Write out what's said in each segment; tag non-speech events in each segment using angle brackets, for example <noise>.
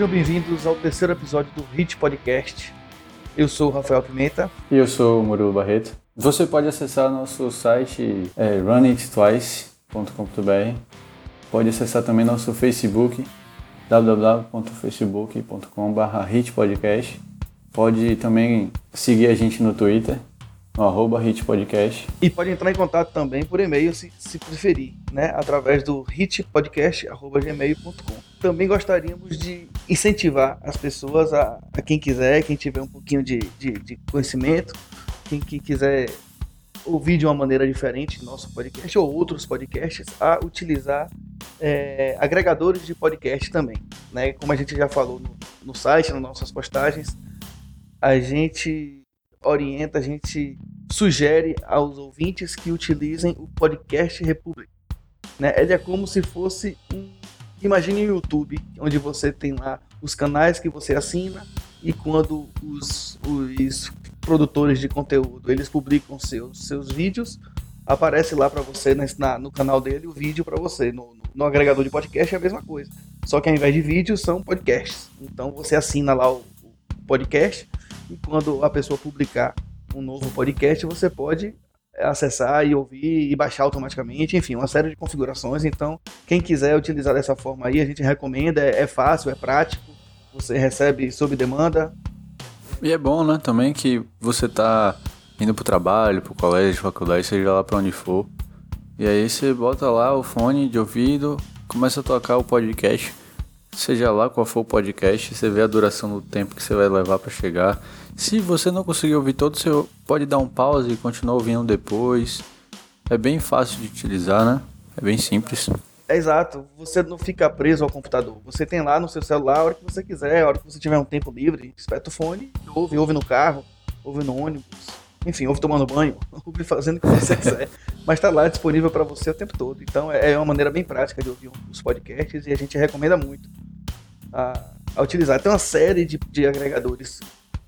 sejam bem-vindos ao terceiro episódio do Hit Podcast. Eu sou o Rafael Pimenta. E eu sou o Murilo Barreto. Você pode acessar nosso site é. Pode acessar também nosso Facebook www.facebook.com.br hitpodcast. Pode também seguir a gente no Twitter, no arroba hitpodcast. E pode entrar em contato também por e-mail, se, se preferir, né? através do hitpodcast.gmail.com. Também gostaríamos de incentivar as pessoas, a, a quem quiser, quem tiver um pouquinho de, de, de conhecimento, quem, quem quiser ouvir de uma maneira diferente nosso podcast ou outros podcasts, a utilizar é, agregadores de podcast também. Né? Como a gente já falou no, no site, nas nossas postagens, a gente orienta, a gente sugere aos ouvintes que utilizem o podcast Republic. Né? Ele é como se fosse um. Imagine o YouTube, onde você tem lá os canais que você assina e quando os, os produtores de conteúdo eles publicam seus, seus vídeos, aparece lá para você na, no canal dele o vídeo para você. No, no, no, agregador de podcast é a mesma coisa. Só que ao invés de vídeos são podcasts. Então você assina lá o, o podcast e quando a pessoa publicar um novo podcast, você pode acessar e ouvir e baixar automaticamente, enfim, uma série de configurações. Então, quem quiser utilizar dessa forma aí, a gente recomenda, é, é fácil, é prático, você recebe sob demanda. E é bom, né, também que você tá indo pro trabalho, pro colégio, faculdade, seja lá para onde for. E aí você bota lá o fone de ouvido, começa a tocar o podcast, seja lá qual for o podcast, você vê a duração do tempo que você vai levar para chegar. Se você não conseguir ouvir todo, você pode dar um pause e continuar ouvindo depois. É bem fácil de utilizar, né? É bem simples. É exato, você não fica preso ao computador. Você tem lá no seu celular a hora que você quiser, a hora que você tiver um tempo livre, espeta o fone, ouve, ouve no carro, ouve no ônibus, enfim, ouve tomando banho, <laughs> ouve fazendo o que você <laughs> quiser. Mas está lá disponível para você o tempo todo. Então é, é uma maneira bem prática de ouvir os podcasts e a gente recomenda muito a, a utilizar. Tem uma série de, de agregadores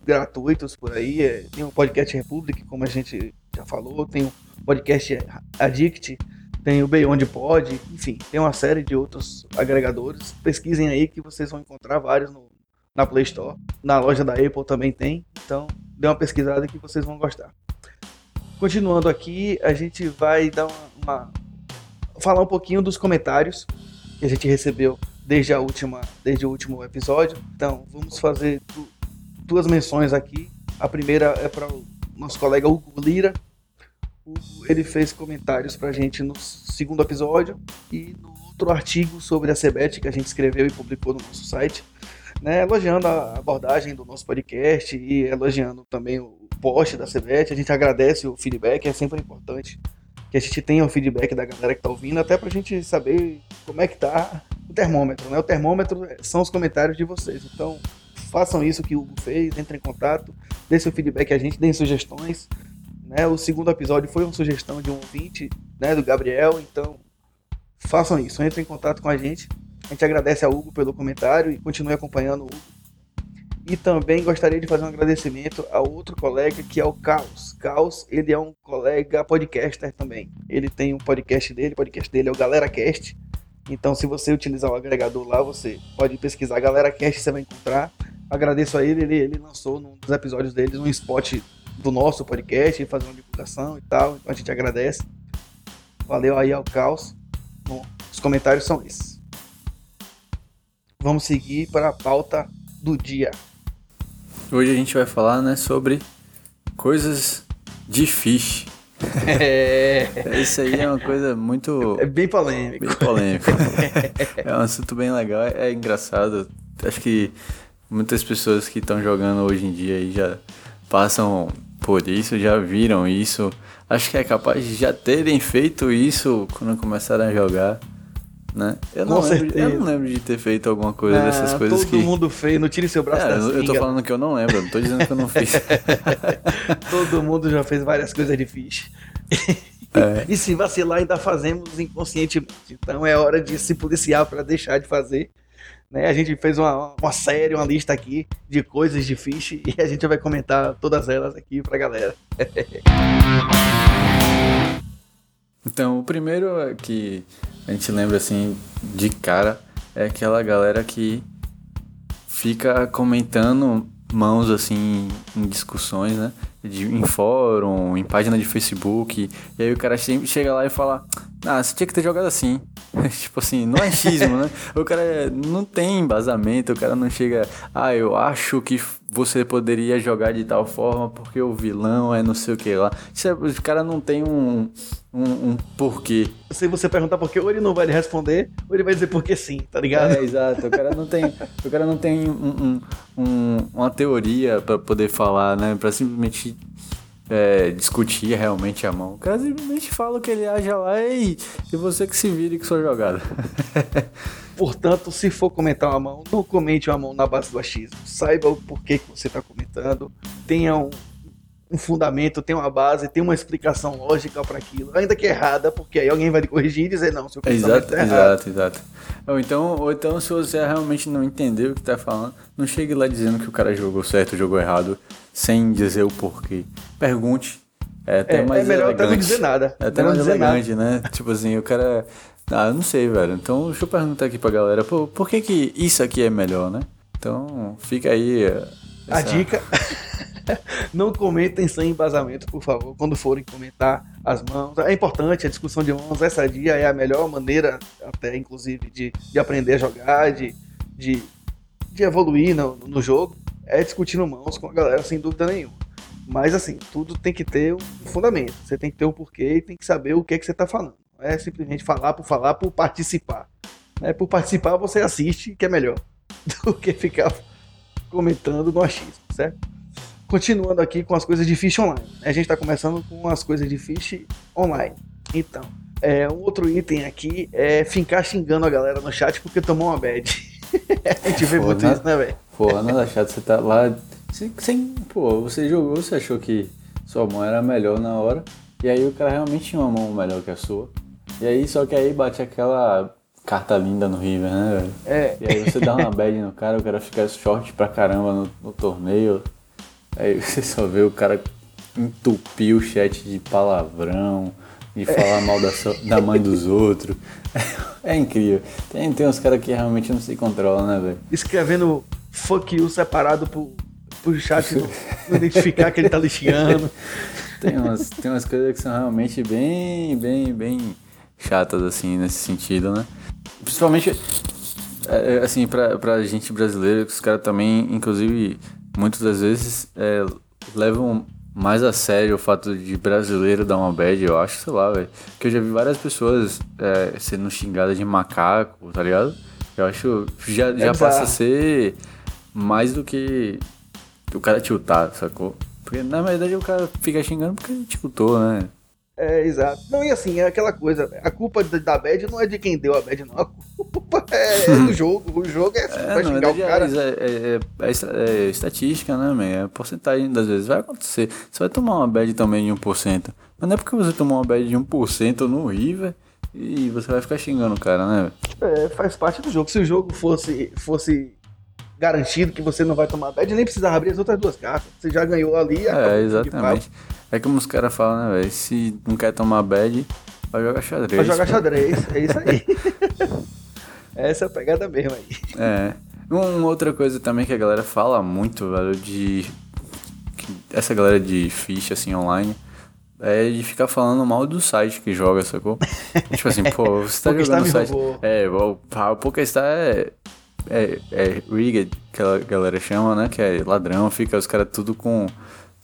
gratuitos por aí. É, tem o Podcast Republic, como a gente já falou, tem o Podcast Addict, tem o Beyond Pod, enfim, tem uma série de outros agregadores. Pesquisem aí que vocês vão encontrar vários no, na Play Store. Na loja da Apple também tem, então dê uma pesquisada que vocês vão gostar. Continuando aqui, a gente vai dar uma, uma falar um pouquinho dos comentários que a gente recebeu desde a última, desde o último episódio. Então, vamos fazer duas menções aqui. A primeira é para o nosso colega Hugo Lira. Ele fez comentários para a gente no segundo episódio e no outro artigo sobre a CEBET que a gente escreveu e publicou no nosso site, né, elogiando a abordagem do nosso podcast e elogiando também o post da CEBET. A gente agradece o feedback, é sempre importante que a gente tenha o feedback da galera que está ouvindo, até para a gente saber como é que tá o termômetro. Né? O termômetro são os comentários de vocês. Então, façam isso que o Hugo fez, entrem em contato, dê seu feedback a gente, deem sugestões. Né? O segundo episódio foi uma sugestão de um ouvinte, né, do Gabriel, então façam isso, entrem em contato com a gente. A gente agradece ao Hugo pelo comentário e continue acompanhando o Hugo. E também gostaria de fazer um agradecimento a outro colega que é o Caos. Caos, ele é um colega podcaster também. Ele tem um podcast dele, o podcast dele é o Galera Cast. Então, se você utilizar o agregador lá, você pode pesquisar Galera Cast, você vai encontrar agradeço a ele, ele, ele lançou num dos episódios deles um spot do nosso podcast, fazer uma divulgação e tal. Então a gente agradece. Valeu aí ao Caos. Bom, os comentários são esses. Vamos seguir para a pauta do dia. Hoje a gente vai falar né, sobre coisas de fish. <laughs> É. Isso aí é uma coisa muito. É bem polêmico. Bem polêmico. <laughs> é um assunto bem legal, é engraçado. Acho que muitas pessoas que estão jogando hoje em dia e já passam por isso, já viram isso. Acho que é capaz de já terem feito isso quando começaram a jogar. Né? Eu, não lembro, eu não lembro de ter feito alguma coisa ah, dessas coisas todo que. Todo mundo fez, não tire seu braço é, da Eu tô falando que eu não lembro, não tô dizendo que eu não fiz. <laughs> todo mundo já fez várias coisas fish. É. E se vacilar, ainda fazemos inconscientemente. Então é hora de se policiar para deixar de fazer né? A gente fez uma, uma série, uma lista aqui de coisas de fish <laughs> e a gente vai comentar todas elas aqui pra galera. <laughs> então, o primeiro que a gente lembra assim de cara é aquela galera que fica comentando mãos assim em discussões, né? De, em fórum, em página de Facebook. E aí o cara sempre chega lá e fala: Ah, você tinha que ter jogado assim. <laughs> tipo assim, não é xismo, né? <laughs> O cara não tem embasamento, o cara não chega. Ah, eu acho que você poderia jogar de tal forma porque o vilão é não sei o que lá. É, o cara não tem um, um, um, porquê. Se você perguntar por quê, ou ele não vai lhe responder, ou ele vai dizer porque sim, tá ligado? É, exato. O cara não tem, o cara não tem um, um, uma teoria para poder falar, né? Pra simplesmente é, discutir realmente a mão. O cara simplesmente fala que ele acha lá e, e você que se vire com sua jogada. <laughs> Portanto, se for comentar uma mão, não comente uma mão na base do achismo. Saiba o porquê que você está comentando. Tenha um, um, fundamento, tenha uma base, tenha uma explicação lógica para aquilo. Ainda que errada, porque aí alguém vai te corrigir e dizer, não, seu exato, é Exato, exato. Ou então, ou então, se você realmente não entendeu o que está falando, não chegue lá dizendo que o cara jogou certo, jogou errado, sem dizer o porquê. Pergunte. É até é, mais é melhor elegante. até não dizer nada. É até mais elegante, nada. né? tipo assim, o cara ah, eu não sei, velho. Então, deixa eu perguntar aqui pra galera, por, por que que isso aqui é melhor, né? Então, fica aí... A dica... <laughs> não comentem sem embasamento, por favor, quando forem comentar as mãos. É importante, a discussão de mãos, essa dia é a melhor maneira, até inclusive, de, de aprender a jogar, de, de, de evoluir no, no jogo, é discutindo mãos com a galera, sem dúvida nenhuma. Mas assim, tudo tem que ter um fundamento. Você tem que ter um porquê e tem que saber o que, é que você está falando é simplesmente falar por falar, por participar. É, por participar você assiste, que é melhor <laughs> do que ficar comentando no achismo, certo? Continuando aqui com as coisas de fish online. A gente está começando com as coisas de fish online. Então, é, um outro item aqui é ficar xingando a galera no chat porque tomou uma bad. <laughs> a gente vê muito isso, né, velho? Pô, nada chato, você tá lá. Sem, sem, pô, você jogou, você achou que sua mão era melhor na hora. E aí o cara realmente tinha uma mão melhor que a sua. E aí, só que aí bate aquela carta linda no River, né, velho? É. E aí você dá uma bad no cara, o cara fica short pra caramba no, no torneio. Aí você só vê o cara entupir o chat de palavrão, de falar mal da, so, da mãe dos outros. É, <laughs> é incrível. Tem, tem uns caras que realmente não se controlam, né, velho? Escrevendo fuck you separado pro, pro chat não, não identificar que ele tá lixando. <laughs> Tem umas, tem umas coisas que são realmente bem, bem, bem chatas, assim, nesse sentido, né? Principalmente, é, é, assim, pra, pra gente brasileira, que os caras também, inclusive, muitas das vezes é, levam mais a sério o fato de brasileiro dar uma bad, eu acho, sei lá, velho. Que eu já vi várias pessoas é, sendo xingadas de macaco, tá ligado? Eu acho já, já passa a ser mais do que o cara tiltar, sacou? Porque na verdade o cara fica xingando porque ele tiltou, né? É, exato. Não, e assim, é aquela coisa, a culpa da bad não é de quem deu a bad, não. A culpa é, é <laughs> do jogo. O jogo é, é vai xingar o cara. É, é, é, é, estatística, né, man? É porcentagem das vezes. Vai acontecer. Você vai tomar uma bad também de 1%. Mas não é porque você tomou uma bad de 1% no River e você vai ficar xingando o cara, né? É, faz parte do jogo. Se o jogo fosse, fosse garantido que você não vai tomar bad, nem precisava abrir as outras duas cartas. Você já ganhou ali. É, exatamente. É como os caras falam, né, velho? Se não quer tomar bad, vai jogar xadrez. Vai jogar xadrez, é isso aí. <laughs> Essa é a pegada mesmo aí. É. Uma outra coisa também que a galera fala muito, velho, de. Essa galera de ficha assim online é de ficar falando mal do site que joga, sacou? <laughs> tipo assim, pô, você tá jogando no site. Roubou. É, o, o PokerStar é é, é rigged, que a galera chama, né? Que é ladrão, fica os caras tudo com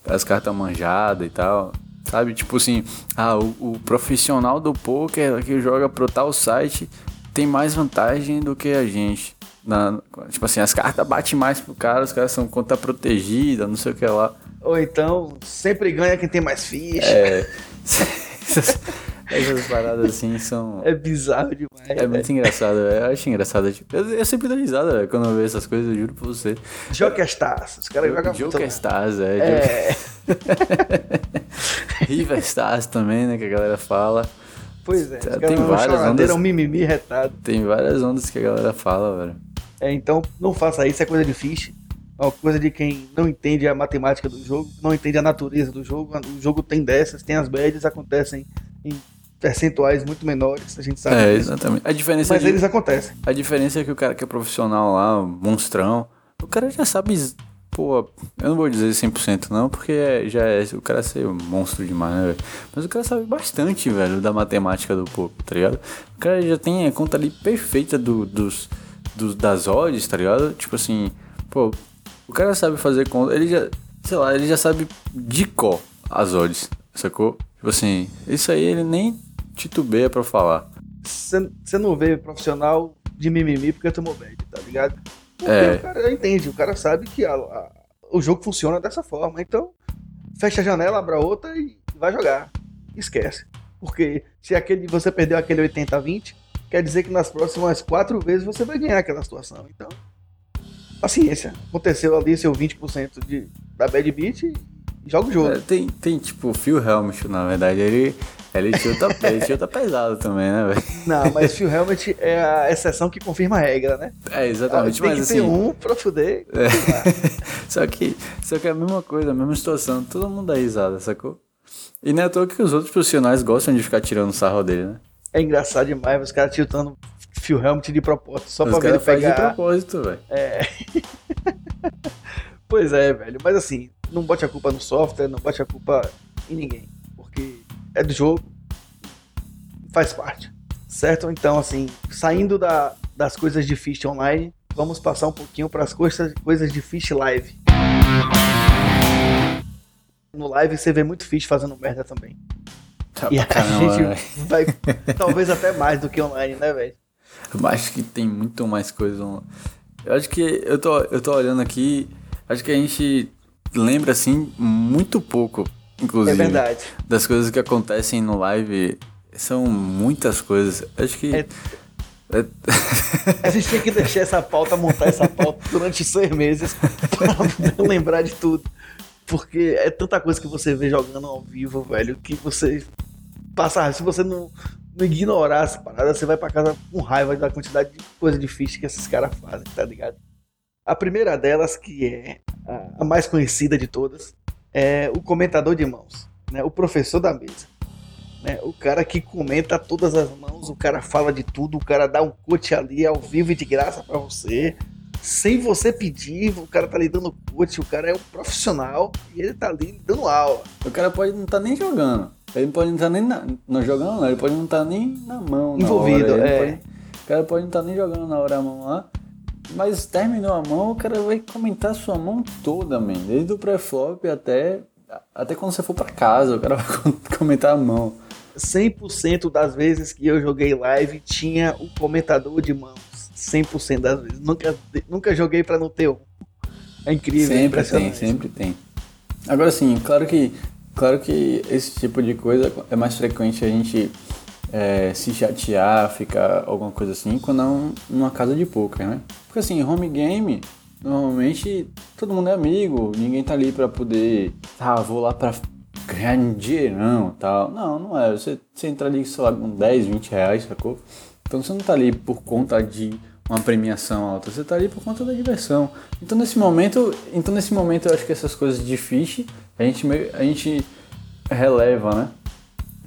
as cartas manjadas e tal. Sabe? Tipo assim, ah, o, o, profissional do poker que joga pro tal site tem mais vantagem do que a gente. Na, tipo assim, as cartas batem mais pro cara, os caras são conta protegida, não sei o que lá. Ou então, sempre ganha quem tem mais ficha. É. <laughs> Essas paradas assim são. É bizarro demais. É muito engraçado, eu acho engraçado. Tipo, eu, eu sempre dou risada quando eu vejo essas coisas, eu juro pra você. Jokerstars, os caras jogam Jokerstars, é. é. <laughs> River Stars também, né, que a galera fala. Pois é, tem várias ondas. um mimimi retado. Tem várias ondas que a galera fala, velho. É, então não faça isso, é coisa de. É uma coisa de quem não entende a matemática do jogo, não entende a natureza do jogo. O jogo tem dessas, tem as badges, acontecem em percentuais muito menores, a gente sabe. É, disso. exatamente. A diferença Mas de, eles acontecem. A diferença é que o cara que é profissional lá, monstrão, o cara já sabe, pô, eu não vou dizer 100% não, porque é, já é, o cara é ser um monstro demais, né, velho? Mas o cara sabe bastante, velho, da matemática do poker, tá ligado? O cara já tem a conta ali perfeita do, dos, dos, das odds, tá ligado? Tipo assim, pô, o cara sabe fazer conta, ele já, sei lá, ele já sabe de cor as odds, sacou? Tipo assim, isso aí ele nem titubeia pra falar. Você não vê profissional de mimimi porque tomou bad, tá ligado? Porque É. o cara entende, o cara sabe que a- a- o jogo funciona dessa forma. Então, fecha a janela, abre a outra e vai jogar. Esquece. Porque se aquele, você perdeu aquele 80 a 20, quer dizer que nas próximas quatro vezes você vai ganhar aquela situação. Então, paciência. Aconteceu ali seu 20% de, da bad beat e joga o jogo. É, tem, tem tipo o Phil Helmut, na verdade, ele, ele chuta, ele chuta pesado também, né, velho? Não, mas Phil Helmet é a exceção que confirma a regra, né? É, exatamente, Tem mas que ter assim. um pra fuder. <laughs> só, que, só que é a mesma coisa, a mesma situação, todo mundo dá risada, sacou? E não é à toa que os outros profissionais gostam de ficar tirando sarro dele, né? É engraçado demais os caras tiltando Phil Helmut de propósito, só Os pra ver ele fazem de pegar. propósito, velho. <laughs> Pois é, velho. Mas assim, não bote a culpa no software, não bote a culpa em ninguém. Porque é do jogo, faz parte. Certo? Então, assim, saindo da- das coisas de Fish online, vamos passar um pouquinho para as coisas, coisas de Fish live. No live você vê muito Fish fazendo merda também. Tá E a <laughs> caramba, gente vai, talvez até mais do que online, né, velho? Eu acho que tem muito mais coisa. Eu acho que eu tô, eu tô olhando aqui, acho que a gente lembra assim muito pouco, É inclusive, verdade. das coisas que acontecem no live. São muitas coisas. Acho que. É- é- A gente tinha que deixar essa pauta, montar essa pauta durante seis meses pra poder lembrar de tudo. Porque é tanta coisa que você vê jogando ao vivo, velho, que você passa. Se você não, não ignorar essa parada, você vai pra casa com raiva da quantidade de coisa difícil que esses caras fazem, tá ligado? A primeira delas, que é a mais conhecida de todas, é o comentador de mãos, né? O professor da mesa. Né? O cara que comenta todas as mãos, o cara fala de tudo, o cara dá um coach ali ao vivo e de graça pra você, sem você pedir, o cara tá lhe dando coach, o cara é um profissional e ele tá ali dando aula. o cara pode não estar nem jogando. Ele pode não estar nem na, não jogando, não. Ele pode não estar nem na mão. na Envolvido, hora. É. pode- o cara pode não estar nem jogando na hora a mão lá. Mas terminou a mão, o cara vai comentar a sua mão toda, man. Desde o pré-flop até, até quando você for pra casa, o cara vai comentar a mão. 100% das vezes que eu joguei live tinha o comentador de mãos. 100% das vezes. Nunca, nunca joguei pra não ter um. É incrível, é Sempre tem, impressionante. sempre tem. Agora sim, claro que, claro que esse tipo de coisa é mais frequente a gente é, se chatear, ficar alguma coisa assim, quando é um, numa casa de poker, né? Porque assim, home game, normalmente todo mundo é amigo, ninguém tá ali pra poder, ah, vou lá pra ganhar um e tal. Não, não é. Você, você entra ali, sei lá, com 10, 20 reais, sacou? Então você não tá ali por conta de uma premiação alta, você tá ali por conta da diversão. Então nesse momento, então nesse momento eu acho que essas coisas de fish a gente a gente releva, né?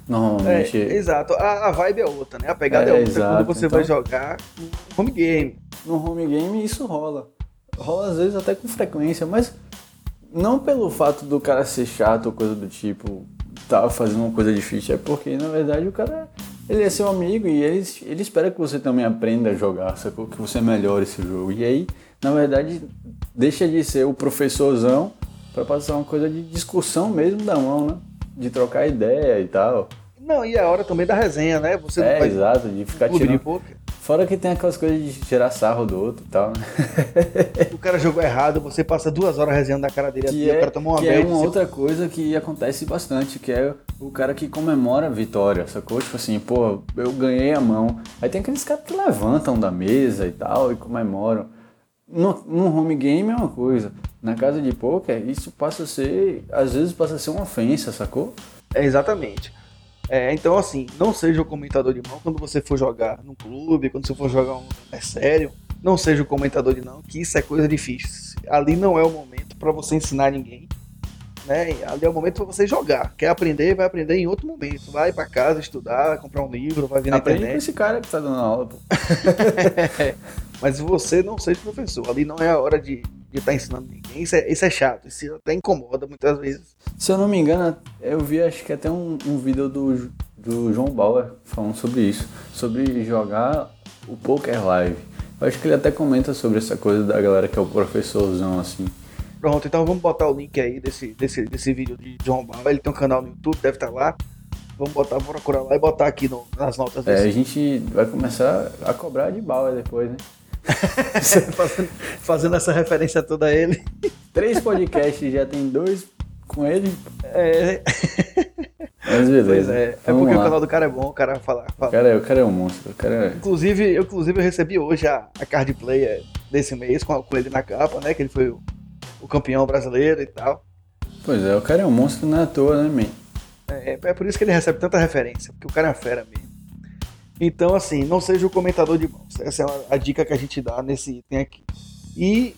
Normalmente. É, exato. A, a vibe é outra, né? A pegada é, É, outra exato. quando você vai Então- jogar um home game. no home game isso rola. Rola às vezes até com frequência, mas não pelo fato do cara ser chato ou coisa do tipo, tá fazendo uma coisa difícil, é porque na verdade o cara ele é seu amigo e ele, ele espera que você também aprenda a jogar, sacou? Que você melhore esse jogo. E aí, na verdade, deixa de ser o professorzão pra passar uma coisa de discussão mesmo da mão, né? De trocar ideia e tal. Não, e é a hora também da resenha, né? Você é, vai exato, de ficar tirando. Fora que tem aquelas coisas de tirar sarro do outro e tal, né? O cara jogou errado, você passa duas horas resenhando a cara dele Que assim, é, o cara tomou uma que é bad, uma você- outra coisa que acontece bastante, que é o cara que comemora a vitória, sacou? Tipo assim, pô, eu ganhei a mão. Aí tem aqueles caras que levantam da mesa e tal e comemoram. No, no home game é uma coisa. Na casa de poker, isso passa a ser, às vezes passa a ser uma ofensa, sacou? É, exatamente. É, então, assim, não seja o comentador de mão quando você for jogar num clube, quando você for jogar um é sério. Não seja o comentador de não, que isso é coisa difícil. Ali não é o momento pra você ensinar ninguém. Né? Ali é o momento pra você jogar. Quer aprender, vai aprender em outro momento. Vai pra casa estudar, comprar um livro, vai vir na Aprende com internet. esse cara que tá dando aula, pô. <laughs> Mas você não seja professor. Ali não é a hora de, de estar ensinando ninguém. Isso é, isso é chato, isso até incomoda muitas vezes. Se eu não me engano, eu vi acho que até um, um vídeo do, do João Bauer falando sobre isso, sobre jogar o Poker Live. Eu acho que ele até comenta sobre essa coisa da galera que é o professorzão assim. Pronto, então vamos botar o link aí desse, desse, desse vídeo de João Bauer. Ele tem um canal no YouTube, deve estar lá. Vamos botar, vou procurar lá e botar aqui no, nas notas. É, a gente vai começar a cobrar de Bauer depois, né? <laughs> fazendo, fazendo essa referência toda a ele. Três podcasts, já tem dois com ele. É. Mas beleza. Pois é, é Vamos porque lá. o canal do cara é bom, o cara fala. O fala. cara, é, o cara é um monstro. O cara é... Inclusive, eu, inclusive, eu recebi hoje a, a card player desse mês com, com ele na capa, né? Que ele foi o, o campeão brasileiro e tal. Pois é, o cara é um monstro não é à toa, né, man? É, é por isso que ele recebe tanta referência, porque o cara é fera mesmo. Então, assim, não seja o comentador de mãos. Essa é a, a dica que a gente dá nesse item aqui. E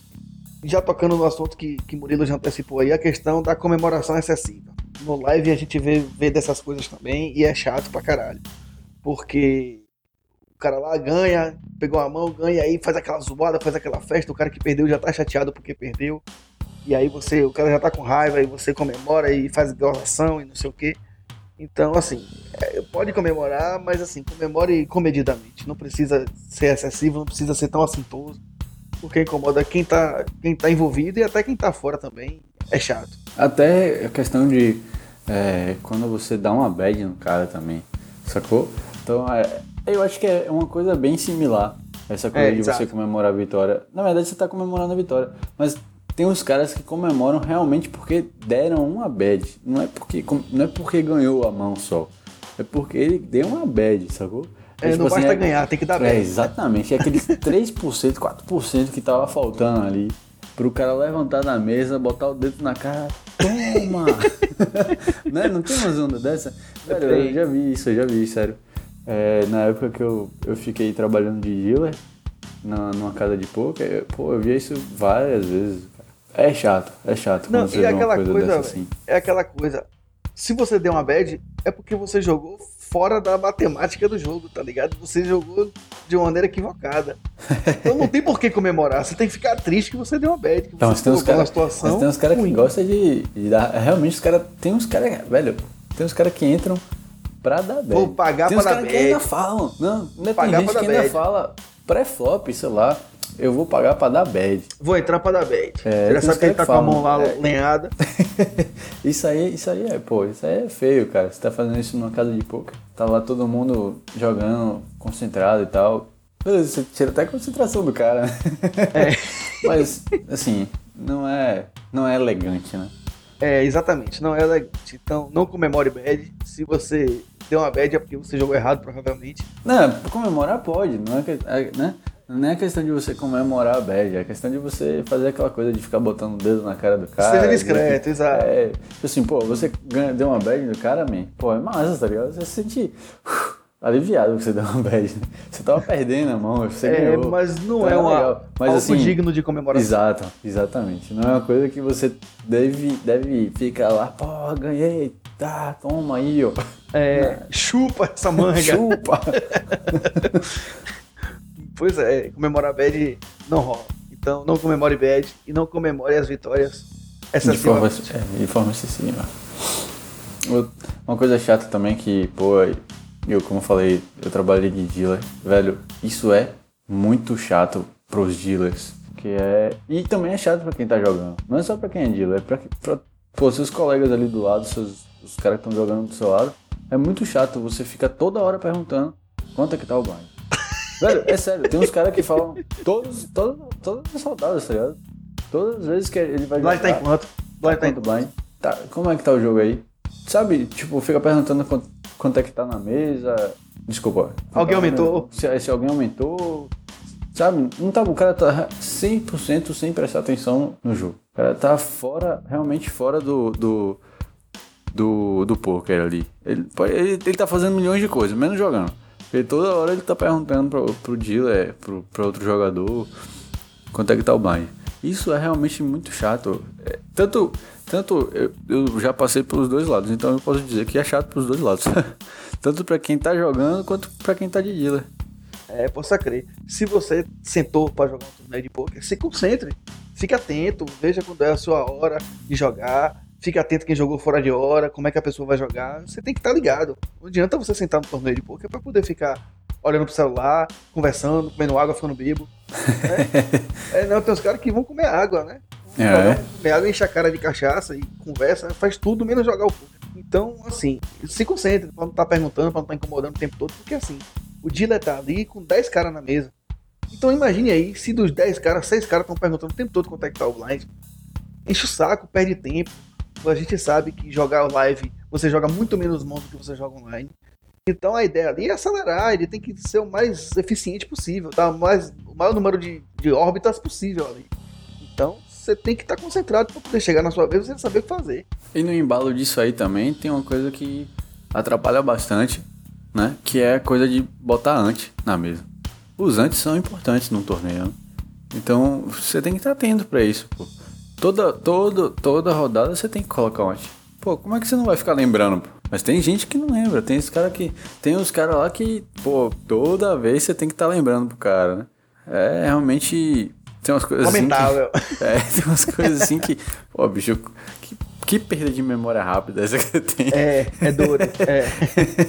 já tocando no assunto que, que Murilo já antecipou aí, a questão da comemoração excessiva. No live a gente vê, vê dessas coisas também e é chato pra caralho. Porque o cara lá ganha, pegou a mão, ganha aí, faz aquela zoada, faz aquela festa, o cara que perdeu já tá chateado porque perdeu. E aí você, o cara já tá com raiva e você comemora e faz golação e não sei o que. Então, assim, é, pode comemorar, mas assim, comemore comedidamente. Não precisa ser excessivo, não precisa ser tão assintoso. Porque incomoda quem tá, quem tá envolvido e até quem tá fora também. É chato. Até a questão de é, quando você dá uma bad no cara também, sacou? Então, é, eu acho que é uma coisa bem similar. Essa coisa É, de exato. você comemorar a vitória. Na verdade, você tá comemorando a vitória. Mas tem uns caras que comemoram realmente porque deram uma bad. Não é porque, não é porque ganhou a mão só. É porque ele deu uma bad, sacou? É, tipo não assim, basta é- ganhar, tem que dar É, bem. exatamente. É aqueles <laughs> 3%, 4% que tava faltando ali. Pro cara levantar na mesa, botar o dedo na cara. Toma! <laughs> né? Não tem umas ondas dessa? Velho, eu já vi isso, eu já vi, sério. É, na época que eu, eu fiquei trabalhando de dealer na, numa casa de poker, eu- pô, eu via isso várias vezes. É chato, é chato Não, e vê aquela coisa, coisa, assim. é aquela coisa. Se você deu uma bad, é porque você jogou fora da matemática do jogo, tá ligado? Você jogou de uma maneira equivocada. Então não tem por que comemorar. Você tem que ficar triste que você deu uma bad. Que Então, você tem uns caras uma situação. tem uns cara que gostam de, de dar. Realmente, os caras. Tem uns caras. Velho, tem uns caras que entram pra dar bad. Vou pagar tem pra uns dar caras que bad. ainda falam. Não, não tem Pagar gente que ainda bad. fala pré-flop, sei lá. Eu vou pagar pra dar bad. Vou entrar pra dar bad. É, já sabe que ele tá que com a mão lá é. lenhada. <laughs> isso aí, isso aí é, pô, isso aí é feio, cara. Você tá fazendo isso numa casa de poker. Tá lá todo mundo jogando, concentrado e tal. Beleza, você tira até a concentração do cara, né? <laughs> Mas, assim, não é, não é elegante, né? É, exatamente. Não é elegante. Então não comemore bad. Se você deu uma bad é porque você jogou errado, provavelmente. Não, comemorar pode, não é, que- é, né? Não é questão de você comemorar a bad, é questão de você fazer aquela coisa de ficar botando o dedo na cara do cara. Seja discreto, exato. É, tipo assim, pô, você ganha, deu uma bad no cara, man, pô, é massa, tá ligado? Você se sente aliviado que você deu uma <laughs> bad. né? Você tava perdendo a mão, você É, ganhou. mas não Tá é uma, legal. Mas, algo assim, digno de comemoração. Exato, exatamente. Não é uma coisa que você deve, deve ficar lá, pô, ganhei, tá, toma aí, ó. É, chupa essa manga. <laughs> Chupa! <laughs> Pois é, comemorar bad não rola. Então não comemore bad e não comemore as vitórias De forma, excessivamente. é, de forma excessiva. Uma coisa chata também que, pô, eu como falei, eu trabalhei de dealer, velho, isso é muito chato pros dealers. Que é. E também é chato pra quem tá jogando. Não é só pra quem é dealer, é pra, pra pô, seus colegas ali do lado, seus, os caras que estão jogando do seu lado. É muito chato, você fica toda hora perguntando quanto é que tá o blind. <laughs> Velho, é sério, tem uns caras que falam todos, todas, todas as rodadas, tá ligado? Todas as vezes que ele vai Blind tá em jogar. quanto? Blind tá em Quanto blind? Tá, como é que tá o jogo aí? Sabe, tipo, fica perguntando quanto, quanto é que tá na mesa. Desculpa. Alguém aumentou? Se, se alguém aumentou. Sabe, não tá, o cara tá 100% sem prestar atenção no jogo. O cara tá fora, realmente fora do, do, do, do poker ali. Ele, ele, ele tá fazendo milhões de coisas, menos jogando. Porque toda hora ele tá perguntando pro, pro dealer, pro, pro outro jogador, quanto é que tá o blind. Isso é realmente muito chato. É, tanto tanto eu, eu já passei pelos dois lados, então eu posso dizer que é chato pros dois lados. <laughs> tanto pra quem tá jogando quanto pra quem tá de dealer. É, possa crer. Se você sentou pra jogar um torneio de poker, se concentre. fique atento, veja quando é a sua hora de jogar, fique atento quem jogou fora de hora, como é que a pessoa vai jogar. Você tem que estar ligado. Não adianta você sentar no torneio de poker para poder ficar olhando pro celular, conversando, comendo água, ficando bebo. É, é não, tem os caras que vão comer água, né? É. Comer água, enche a cara de cachaça e conversa, faz tudo menos jogar o poker. Então, assim, se concentre pra não estar tá perguntando, pra não estar tá incomodando o tempo todo, porque assim, o dealer tá ali com 10 caras na mesa. Então imagine aí, se dos 10 caras, 6 caras estão perguntando o tempo todo quanto é que tá o blind. Enche o saco, perde tempo. A gente sabe que jogar live, você joga muito menos mãos do que você joga online. Então a ideia ali é acelerar, ele tem que ser o mais eficiente possível, tá? o, mais, o maior número de, de órbitas possível ali. Então você tem que estar tá concentrado para poder chegar na sua vez e saber o que fazer. E no embalo disso aí também tem uma coisa que atrapalha bastante, né? Que é a coisa de botar antes na mesa. Os antes são importantes num torneio. Né? Então você tem que estar atento para isso, pô. Toda, toda, toda rodada você tem que colocar antes. Pô, como é que você não vai ficar lembrando? Pô? Mas tem gente que não lembra. Tem os caras que. Tem os caras lá que, pô, toda vez você tem que estar tá lembrando pro cara, né? É realmente. Tem umas coisas Comentável. assim. Que, <laughs> é, tem umas coisas assim que. Pô, bicho, que, que perda de memória rápida essa que tem. É, é duro. É.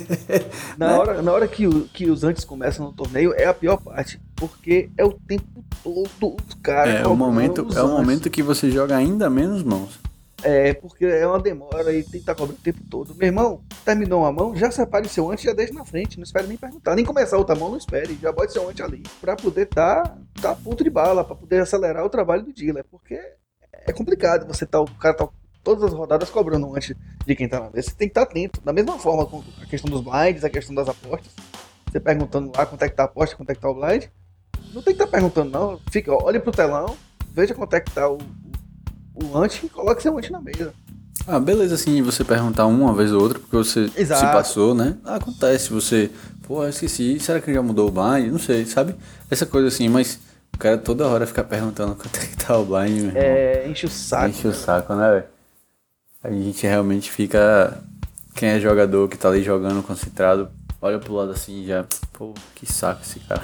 <laughs> na, né? hora, na hora que, o, que os antes começam no torneio, é a pior parte. Porque é o tempo todo os caras. É, o momento, é o momento que você joga ainda menos mãos. É, porque é uma demora e tem que estar tá cobrando o tempo todo. Meu irmão, terminou uma mão, já separe seu antes, já deixa na frente. Não espere nem perguntar, nem começar outra mão, não espere. Já bote seu antes ali. Pra poder tá, tá ponto de bala, pra poder acelerar o trabalho do dealer. Porque é complicado você tá, o cara tá todas as rodadas cobrando antes de quem tá na mesa. Você tem que estar tá atento. Da mesma forma com a questão dos blinds, a questão das apostas. Você perguntando lá quanto é que tá a aposta, quanto é que tá o blind. Não tem que estar tá perguntando, não. Fica, olhe pro telão, veja quanto é que tá o, o antes e coloque seu antes na mesa. Ah, beleza, assim, você perguntar uma vez ou outra, porque você Exato. se passou, né? Ah, acontece, você, pô, eu esqueci, será que já mudou o blind? Não sei, sabe? Essa coisa assim, mas o cara toda hora fica perguntando <laughs> quanto é que tá o blind, meu É, enche o saco. Enche o saco, né, velho? A gente realmente fica. Quem é jogador que tá ali jogando concentrado, olha pro lado assim e já. Pô, que saco esse cara.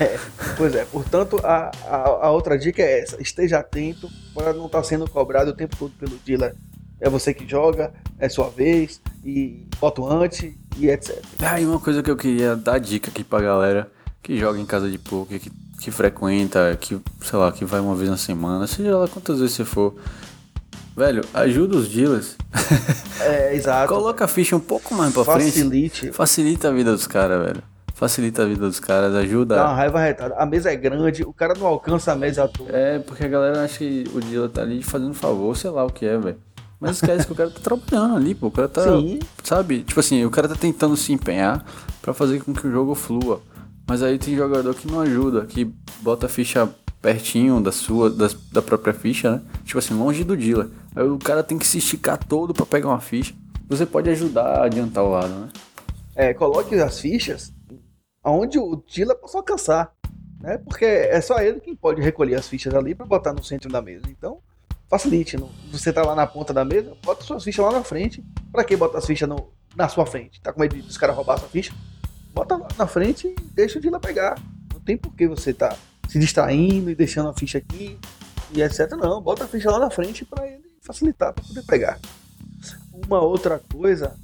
é, <laughs> pois é, portanto, a, a, a, outra dica é essa: esteja atento para não estar tá sendo cobrado o tempo todo pelo dealer. É você que joga, é sua vez, e voto antes e etc. Ah, e uma coisa que eu queria dar dica aqui pra galera que joga em casa de poker, que, que frequenta, que, sei lá, que vai uma vez na semana, seja lá quantas vezes você for. Velho, ajuda os dealers. É, exato. Coloca a ficha um pouco mais pra Facilite. frente. Facilita a vida dos caras, velho. Facilita a vida dos caras, ajuda. Dá uma raiva retada. A mesa é grande, o cara não alcança a mesa toda. É, porque a galera acha que o dealer tá ali fazendo favor, sei lá o que é, velho. Mas esquece que o cara tá trabalhando ali, pô. O cara tá. Sim. Sabe? Tipo assim, o cara tá tentando se empenhar para fazer com que o jogo flua. Mas aí tem jogador que não ajuda, que bota a ficha pertinho da sua, da, da própria ficha, né? Tipo assim, longe do dealer. Aí o cara tem que se esticar todo para pegar uma ficha. Você pode ajudar a adiantar o lado, né? É, coloque as fichas aonde o dealer possa alcançar, né? Porque é só ele quem pode recolher as fichas ali para botar no centro da mesa. Então, facilite. Não? Você tá lá na ponta da mesa, bota suas fichas lá na frente. Para que bota as fichas no, na sua frente? Tá com medo dos caras roubar a sua ficha? Bota lá na frente e deixa o dealer pegar. Não tem por que você tá se distraindo e deixando a ficha aqui e etc. Não, bota a ficha lá na frente para ele facilitar para poder pegar. Uma outra coisa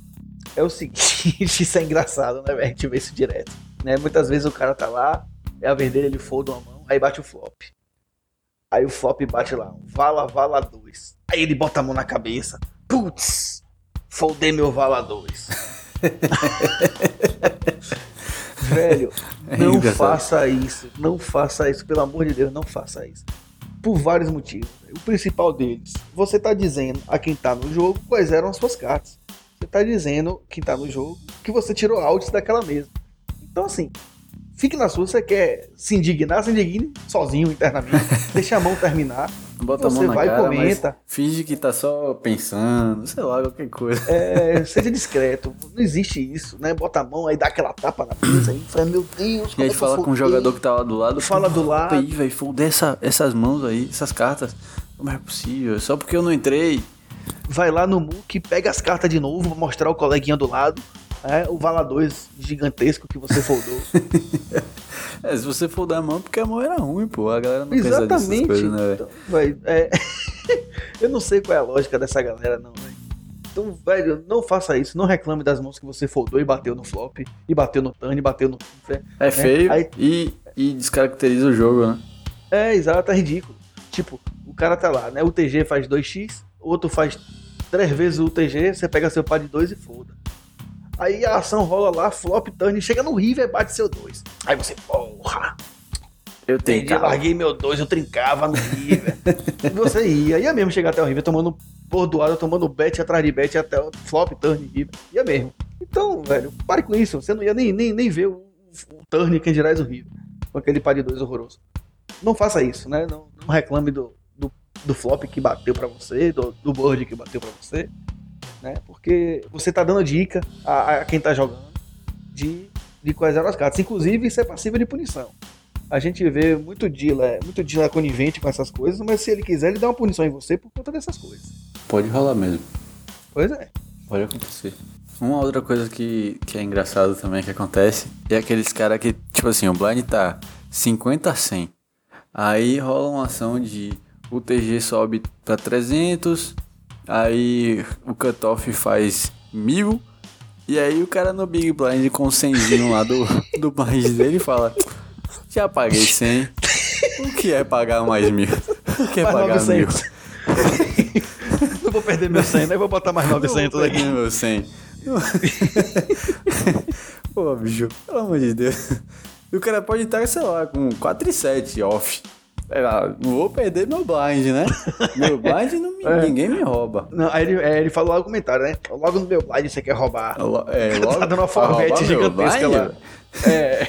é o seguinte, <laughs> isso é engraçado, né, velho? A gente vê isso direto. Né? Muitas vezes o cara tá lá, é a vez dele, ele folda uma mão, aí bate o flop. Aí o flop bate lá, vala, vala 2. Aí ele bota a mão na cabeça. Putz, foldei meu vala 2. <laughs> Velho, <laughs> é não faça isso. Não faça isso. Pelo amor de Deus, não faça isso por vários motivos. O principal deles, você está dizendo a quem está no jogo quais eram as suas cartas. Você está dizendo quem está no jogo que você tirou outs daquela mesa. Então assim, fique na sua, você quer se indignar, se indigne sozinho internamente, <laughs> deixa a mão terminar. Bota você a mão na vai cara, comenta. finge que tá só pensando, sei lá, qualquer coisa. É, seja discreto. Não existe isso, né? Bota a mão aí, dá aquela tapa na mesa aí, fala, meu Deus. E aí fala com o jogador que tá lá do lado. Fala do lado. Aí, velho, foda essa, essas mãos aí, essas cartas. Como é possível? Só porque eu não entrei. Vai lá no MOOC, pega as cartas de novo, mostrar o coleguinha do lado. É, o Vala 2 gigantesco que você foldou. <laughs> É, se você foldar a mão, porque a mão era ruim, pô. A galera não pensa dessas Exatamente. coisas, né? Então, véi, é... <laughs> eu não sei qual é a lógica dessa galera, não, velho. Então, velho, não faça isso. Não reclame das mãos que você foldou e bateu no flop, e bateu no turn, e bateu no. É feio Aí- e, e descaracteriza o jogo, né? É, exato, é ridículo. Tipo, o cara tá lá, né? O TG faz 2x, o outro faz 3 vezes o TG, você pega seu par de 2 e foda. Aí a ação rola lá, flop, turn, chega no river e bate seu 2. Aí você, porra, Eu entendi, tenho larguei meu 2, eu trincava no river. <laughs> e você ia, ia mesmo chegar até o river tomando bordoada, tomando bet atrás de bet até o flop, turn, river. Ia mesmo. Então, velho, pare com isso. Você não ia nem, nem, nem ver o, o turn, quem dirá o river. Com aquele par de 2 horroroso. Não faça isso, né? Não, não reclame do, do, do flop que bateu pra você, do, do board que bateu pra você, né? Porque você tá dando dica a, a quem tá jogando de, de quais eram as cartas. Inclusive, isso é passível de punição. A gente vê muito dealer, muito dealer conivente com essas coisas, mas se ele quiser, ele dá uma punição em você por conta dessas coisas. Pode rolar mesmo. Pois é. Pode acontecer. Uma outra coisa que, que é engraçado também que acontece é aqueles caras que, tipo assim, o blind tá 50 a 100. Aí rola uma ação de o TG sobe pra 300, aí o cutoff faz 1000, e aí o cara no Big Blind com o 100 lá do, <laughs> do blind dele fala: Já paguei 100, o que é pagar mais mil? O que é Mais pagar mil? 900. Não vou perder meu 100, né? Vou botar mais 900 Eu aqui. vou pegar meu 100. Pô, bicho, pelo amor de Deus. E o cara pode estar, sei lá, com 4 e 7 off. Lá, não vou perder meu blind, né? <laughs> Meu blind não me- É. ninguém me rouba. Não, aí ele, é, ele falou lá no comentário, né? Logo no meu blind você quer roubar. Lo- É, <laughs> tá logo, dando uma forvete gigantesca lá. É.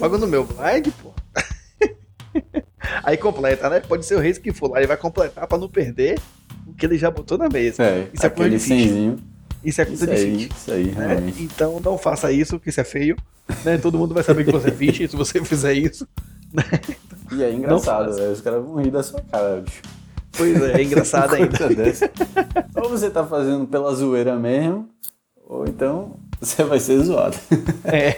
Logo no meu blind, pô. <laughs> Aí completa, né? Pode ser o rei que for lá, ele vai completar pra não perder o que ele já botou na mesa. É, Isso é coisa cenzinho. Isso é coisa Isso de aí, isso aí, né? realmente. Então não faça isso, que isso é feio. Né? Todo mundo vai saber que você é ficha se você fizer isso. <laughs> E é engraçado, velho. Os caras vão rir da sua cara, bicho. Pois é, é engraçado ainda. Ou você tá fazendo pela zoeira mesmo, ou então você vai ser zoado. É.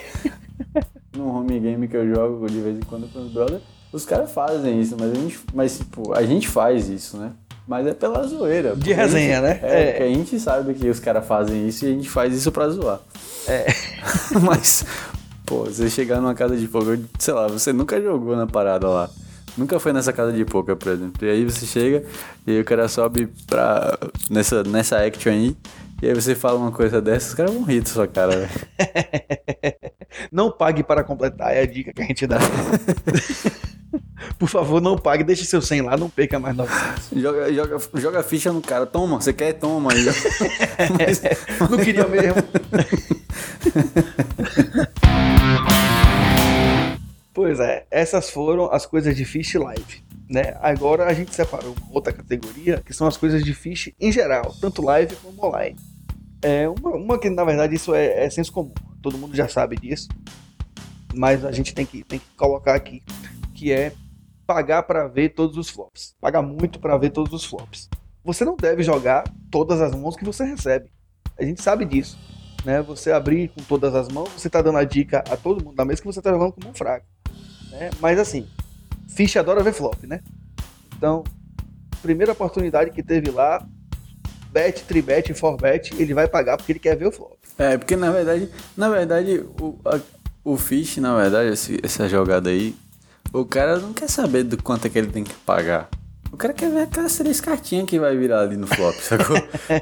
<laughs> no home game que eu jogo de vez em quando com os brothers, os caras fazem isso, mas a gente, mas, tipo, a gente faz isso, né? Mas é pela zoeira. a resenha, gente- né? É, É. a gente sabe que os caras fazem isso e a gente faz isso pra zoar. É. <laughs> mas, pô, você chegar numa casa de poker, sei lá, você nunca jogou na parada lá. Nunca foi nessa casa de poker, por exemplo. E aí você chega e aí o cara sobe pra. nessa, nessa action aí. E aí você fala uma coisa dessa, os caras vão rir da sua cara, velho. <laughs> Não pague para completar, é a dica que a gente dá. <laughs> Por favor, não pague, deixe seu 100 lá, não perca mais 900. Joga, joga, joga ficha no cara. Toma, você quer? Toma. aí. Mas- <laughs> Não queria mesmo. Pois é, essas foram as coisas de Fish Live. Né? Agora a gente separou uma outra categoria que são as coisas de Fish em geral, tanto live como online. É uma, uma que na verdade isso é, é senso comum, todo mundo já sabe disso, mas a gente tem que, tem que colocar aqui, que é pagar para ver todos os flops. Pagar muito para ver todos os flops. Você não deve jogar todas as mãos que você recebe. A gente sabe disso. Né? Você abrir com todas as mãos, você tá dando a dica a todo mundo da mesa que você tá jogando com mão fraca. Né? Mas assim, Fish adora ver flop, né? Então, primeira oportunidade que teve lá, bet, tribet, forbet, ele vai pagar porque ele quer ver o flop. É, porque na verdade, na verdade, o, a- o Fish, na verdade, esse- essa jogada aí, o cara não quer saber do quanto é que ele tem que pagar. O cara quer ver aquelas três cartinhas que vai virar ali no flop, <laughs> sacou?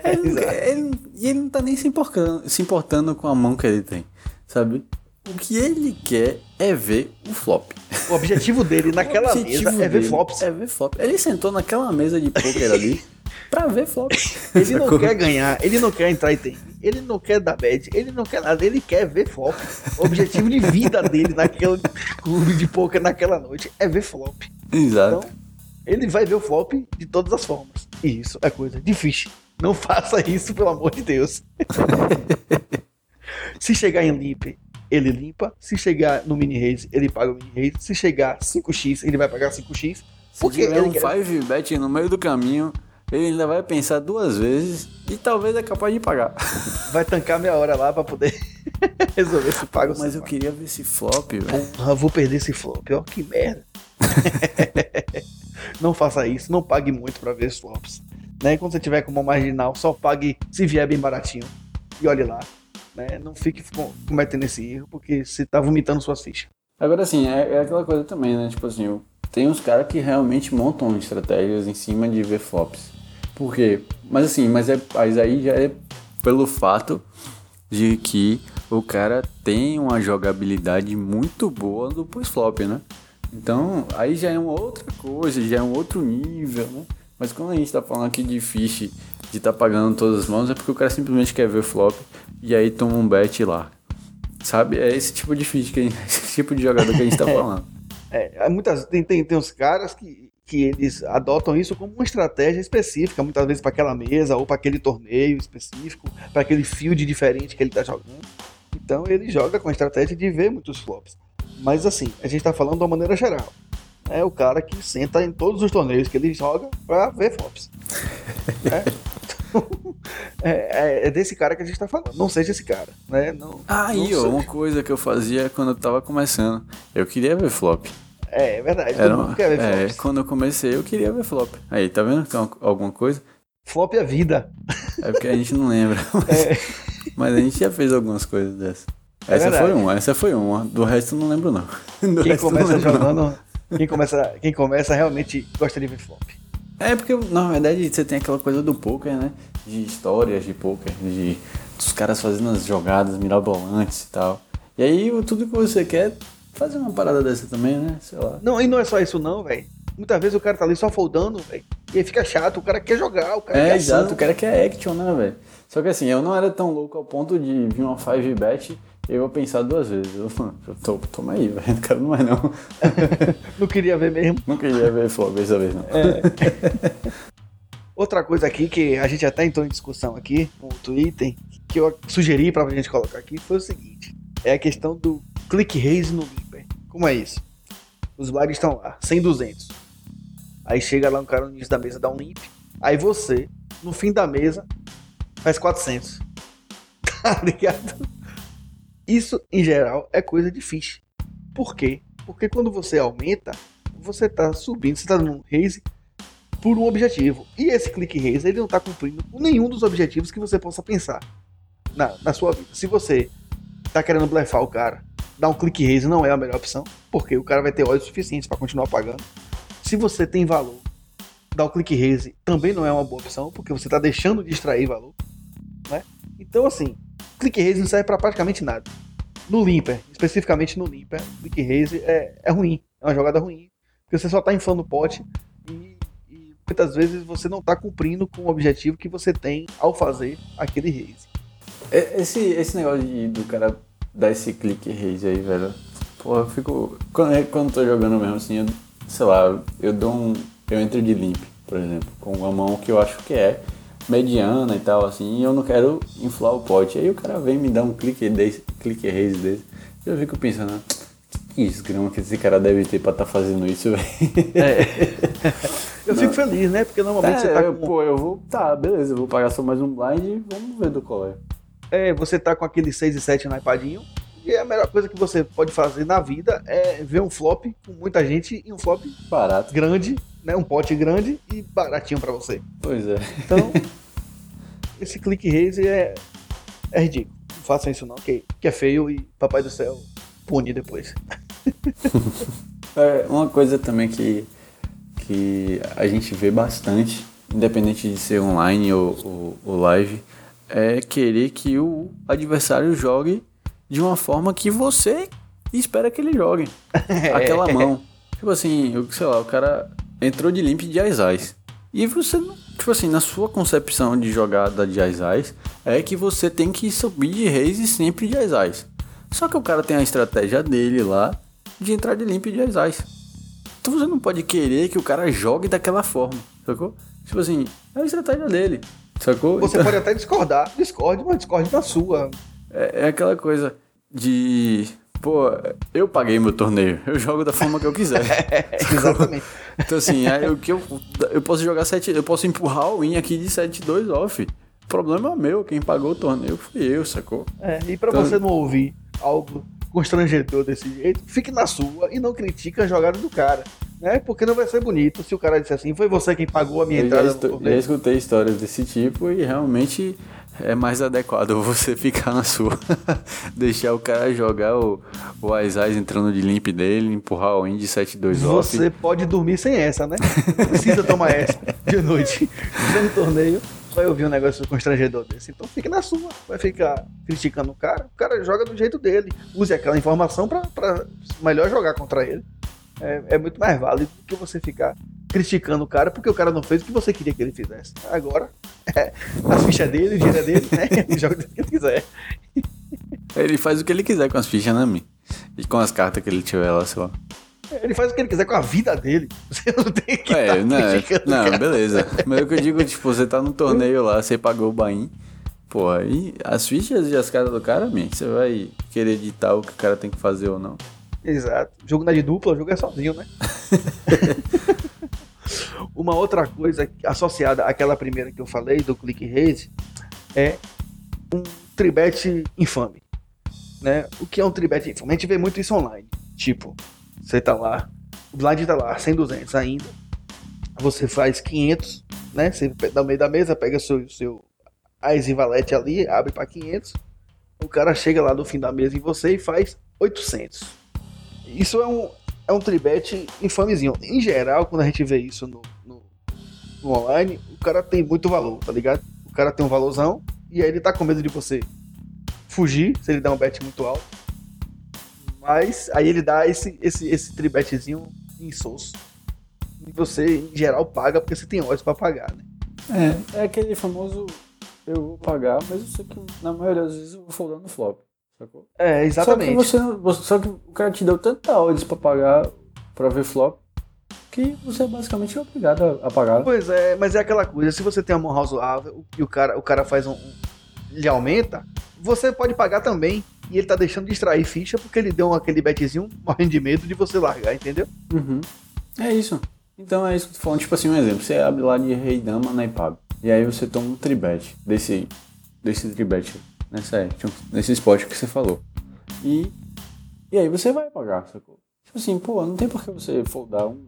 ele, ele- e ele não tá nem se importando, se importando com a mão que ele tem, sabe? O que ele quer é ver o flop. O objetivo dele <laughs> naquela objetivo mesa é ver flops. É ver flop. Ele sentou naquela mesa de poker ali <laughs> pra ver flop. Ele não sacou? quer ganhar, ele não quer entrar em time, ele não quer dar bad, ele não quer nada, ele quer ver flop. O objetivo de vida dele naquele clube de poker naquela noite é ver flop. Exato. Então, ele vai ver o flop de todas as formas. E isso é coisa difícil. Não <laughs> faça isso, pelo amor de Deus. Se chegar em limp, ele limpa. Se chegar no mini raise, ele paga o mini raise. Se chegar 5x, ele vai pagar 5x. Se Porque tiver ele um quer- 5 bet no meio do caminho, ele ainda vai pensar duas vezes e talvez é capaz de pagar. <laughs> vai tancar meia hora lá pra poder <laughs> Resolver se paga ou Mas se eu paga. queria ver esse flop, velho. Porra, vou perder esse flop. Ó, que merda. <laughs> não faça isso, não pague muito pra ver os flops. Né? Quando você tiver com uma marginal, só pague se vier bem baratinho. E olhe lá. Né? Não fique com- cometendo esse erro, porque você tá vomitando suas fichas. Agora, assim, é, é aquela coisa também, né? Tipo assim, tem uns caras que realmente montam estratégias em cima de ver flops. Por quê? Mas assim, mas, é, mas aí já é pelo fato de que o cara tem uma jogabilidade muito boa do pós-flop, né? Então, aí já é uma outra coisa, já é um outro nível, né? Mas quando a gente tá falando aqui de fish, de tá pagando todas as mãos, é porque o cara simplesmente quer ver flop e aí toma um bet lá. Sabe? É esse tipo de fish, que a gente- <laughs> esse tipo de jogador que a gente tá <laughs> falando. É, há muitas, tem, tem, tem uns caras que, que eles adotam isso como uma estratégia específica, muitas vezes para aquela mesa ou para aquele torneio específico, para aquele field diferente que ele tá jogando. Então ele joga com a estratégia de ver muitos flops. Mas assim, a gente tá falando de uma maneira geral. É o cara que senta em todos os torneios que ele joga pra ver flops. <laughs> É. <laughs> É, é- é desse cara que a gente tá falando. Não seja esse cara, né? Não, Aí, não ó, uma coisa que eu fazia quando eu tava começando. Eu queria ver flop. É, é verdade. Era uma- quer ver é, flops. quando eu comecei, eu queria ver flop. Aí, tá vendo? Tem uma- alguma coisa? Flop é vida. É porque a gente não lembra. <laughs> Mas, mas a gente já fez algumas coisas dessas. É Essa verdade. foi uma, essa foi uma. Do resto eu não lembro, não. Do Quem resto eu não começa lembro, não. Quem começa, quem começa realmente gosta de ver flop. É porque, na verdade, você tem aquela coisa do poker, né? De histórias de poker, de dos caras fazendo as jogadas mirabolantes e tal. E aí, tudo que você quer, é fazer uma parada dessa também, né? Sei lá. Não, e não é só isso não, velho. Muitas vezes o cara tá ali só foldando, velho. E aí fica chato, o cara quer jogar, o cara É, quer ação. exato, o cara quer action, né, velho? Só que assim, eu não era tão louco ao ponto de vir uma 5 bet eu vou pensar duas vezes. <laughs> Eu, tô, toma aí, velho, não quero mais não. <laughs> Não queria ver mesmo. Não queria ver flop dessa vez, não. <laughs> Outra coisa aqui que a gente até entrou em discussão aqui no Twitter, que eu sugeri pra gente colocar aqui, foi o seguinte. É a questão do click raise no Limper. Como é isso? Os blinds estão lá, 100, 200. Aí chega lá um cara no início da mesa, dá um limp. Aí você, no fim da mesa, faz 400. Tá ligado? Isso, em geral, é coisa fish. Por quê? Porque quando você aumenta, você tá subindo, você tá dando um raise por um objetivo. E esse click raise, ele não tá cumprindo nenhum dos objetivos que você possa pensar na, na sua vida. Se você tá querendo blefar o cara, dar um click raise não é a melhor opção, porque o cara vai ter olhos suficientes para continuar pagando. Se você tem valor, dar o click raise também não é uma boa opção, porque você tá deixando de extrair valor, né? Então assim, click raise não serve para praticamente nada. No limper, especificamente no limper, click raise é, é ruim, é uma jogada ruim, porque você só tá inflando o pote e, e muitas vezes você não tá cumprindo com o objetivo que você tem ao fazer aquele raise. Esse, esse negócio de, do cara dar esse clique raise aí, velho. Pô, eu fico. Quando, é- quando tô jogando mesmo assim, eu, sei lá, eu dou um. Eu entro de limp, por exemplo, com uma mão que eu acho que é mediana e tal, assim, e eu não quero inflar o pote. Aí o cara vem me dar um clique desse, clique raise desse. Eu fico pensando, que esgrama que esse cara deve ter pra tá fazendo isso, <laughs> velho. Eu fico feliz, né? Porque normalmente você tá eu, com, Pô, eu vou. Tá, beleza, eu vou pagar só mais um blind e vamos ver do qual é. é, você tá com aquele 6 e 7 na iPadinho. E a melhor coisa que você pode fazer na vida é ver um flop com muita gente e um flop Barato. grande, né? Um pote grande e baratinho pra você. Pois é. Então, <laughs> esse click raise é, é ridículo. Não façam isso não, que, que é feio e papai do céu pune depois. <laughs> É, uma coisa também que, que a gente vê bastante, independente de ser online ou, ou, ou live, é querer que o adversário jogue de uma forma que você espera que ele jogue. <laughs> Aquela mão. Tipo assim, eu- sei lá, o cara entrou de limp de Aizais. E você, tipo assim, na sua concepção de jogada de Aizais, é que você tem que subir de raise sempre de Aizais. Só que o cara tem a estratégia dele lá de entrar de limp de Aizais. Então você não pode querer que o cara jogue daquela forma, sacou? Tipo assim, é a estratégia dele, sacou? Você Então- pode até discordar, discorde, mas discorde da sua. é, é aquela coisa de. Pô, eu paguei meu torneio, eu jogo da forma que eu quiser. <laughs> Exatamente. Então assim, aí o que eu, eu posso jogar 7. Eu posso empurrar o win aqui de 7-2 off. Problema é meu, quem pagou o torneio fui eu, sacou? É, e pra Então- você não ouvir algo constrangedor desse jeito, fique na sua e não critique a jogada do cara. Né? Porque não vai ser bonito se o cara disser assim, foi você quem pagou a minha Eu já, entrada já torneio. escutei histórias desse tipo e realmente é mais adequado <laughs> você ficar na sua. <laughs> Deixar o cara jogar o, o Aizais entrando de limp dele, empurrar o Indy 7-2 off. Você pode dormir sem essa, né? Não precisa tomar essa de noite. No torneio vai ouvir um negócio constrangedor desse. Então fique na sua. Vai ficar criticando o cara. O cara joga do jeito dele. Use aquela informação pra melhor jogar contra ele. É, é muito mais válido do que você ficar criticando o cara porque o cara não fez o que você queria que ele fizesse. Agora, é, as fichas dele, o dinheiro é dele, né? <laughs> Ele joga do que ele quiser. Ele faz o que ele quiser com as fichas, né, Mi? E com as cartas que ele tiver lá, sei lá. Ele faz o que ele quiser com a vida dele. <laughs> Você não tem que É, tá não, o não, cara. beleza. Mas o que eu digo, tipo, você tá no torneio lá, você pagou o bain. Pô, aí as fichas e as cartas do cara, Mi, você vai querer editar o que o cara tem que fazer ou não. Exato. Jogo não é de dupla, o jogo é sozinho, né? <laughs> Uma outra coisa associada àquela primeira que eu falei, do click raise, é um tribet infame. Né? O que é um tribet infame? A gente vê muito isso online. Tipo, você tá lá, o blind tá lá, 100, 200 ainda. Você faz 500, né? Você no meio da mesa, pega seu, seu Ais e Valete ali, abre para 500. O cara chega lá no fim da mesa em você e faz 800. Isso é um, é um tribete infamezinho. Em geral, quando a gente vê isso no, no, no online, o cara tem muito valor, tá ligado? O cara tem um valorzão e aí ele tá com medo de você fugir se ele der um bet muito alto. Mas aí ele dá esse, esse, esse tribetezinho insosso. E você, em geral, paga porque você tem olhos pra pagar, né? É, é aquele famoso eu vou pagar, mas eu sei que na maioria das vezes eu vou foldar no flop. Sacou? É, exatamente. Só que, você, só que o cara te deu tanta odds pra pagar, pra ver flop, que você é basicamente obrigado a, a pagar. Pois é, mas é aquela coisa, se você tem uma mão razoável e o cara, o cara faz um, um- Ele aumenta, você pode pagar também. E ele tá deixando de extrair ficha porque ele deu aquele betzinho morrendo de medo de você largar, entendeu? Uhum. É isso. Então é isso que eu tô falando. Tipo assim, um exemplo. Você abre lá de rei dama na IPAB. E aí você toma um tribet desse, desse tribet nessa, nesse spot que você falou. E, e aí você vai pagar, sacou? Tipo assim, pô, não tem por que você foldar um,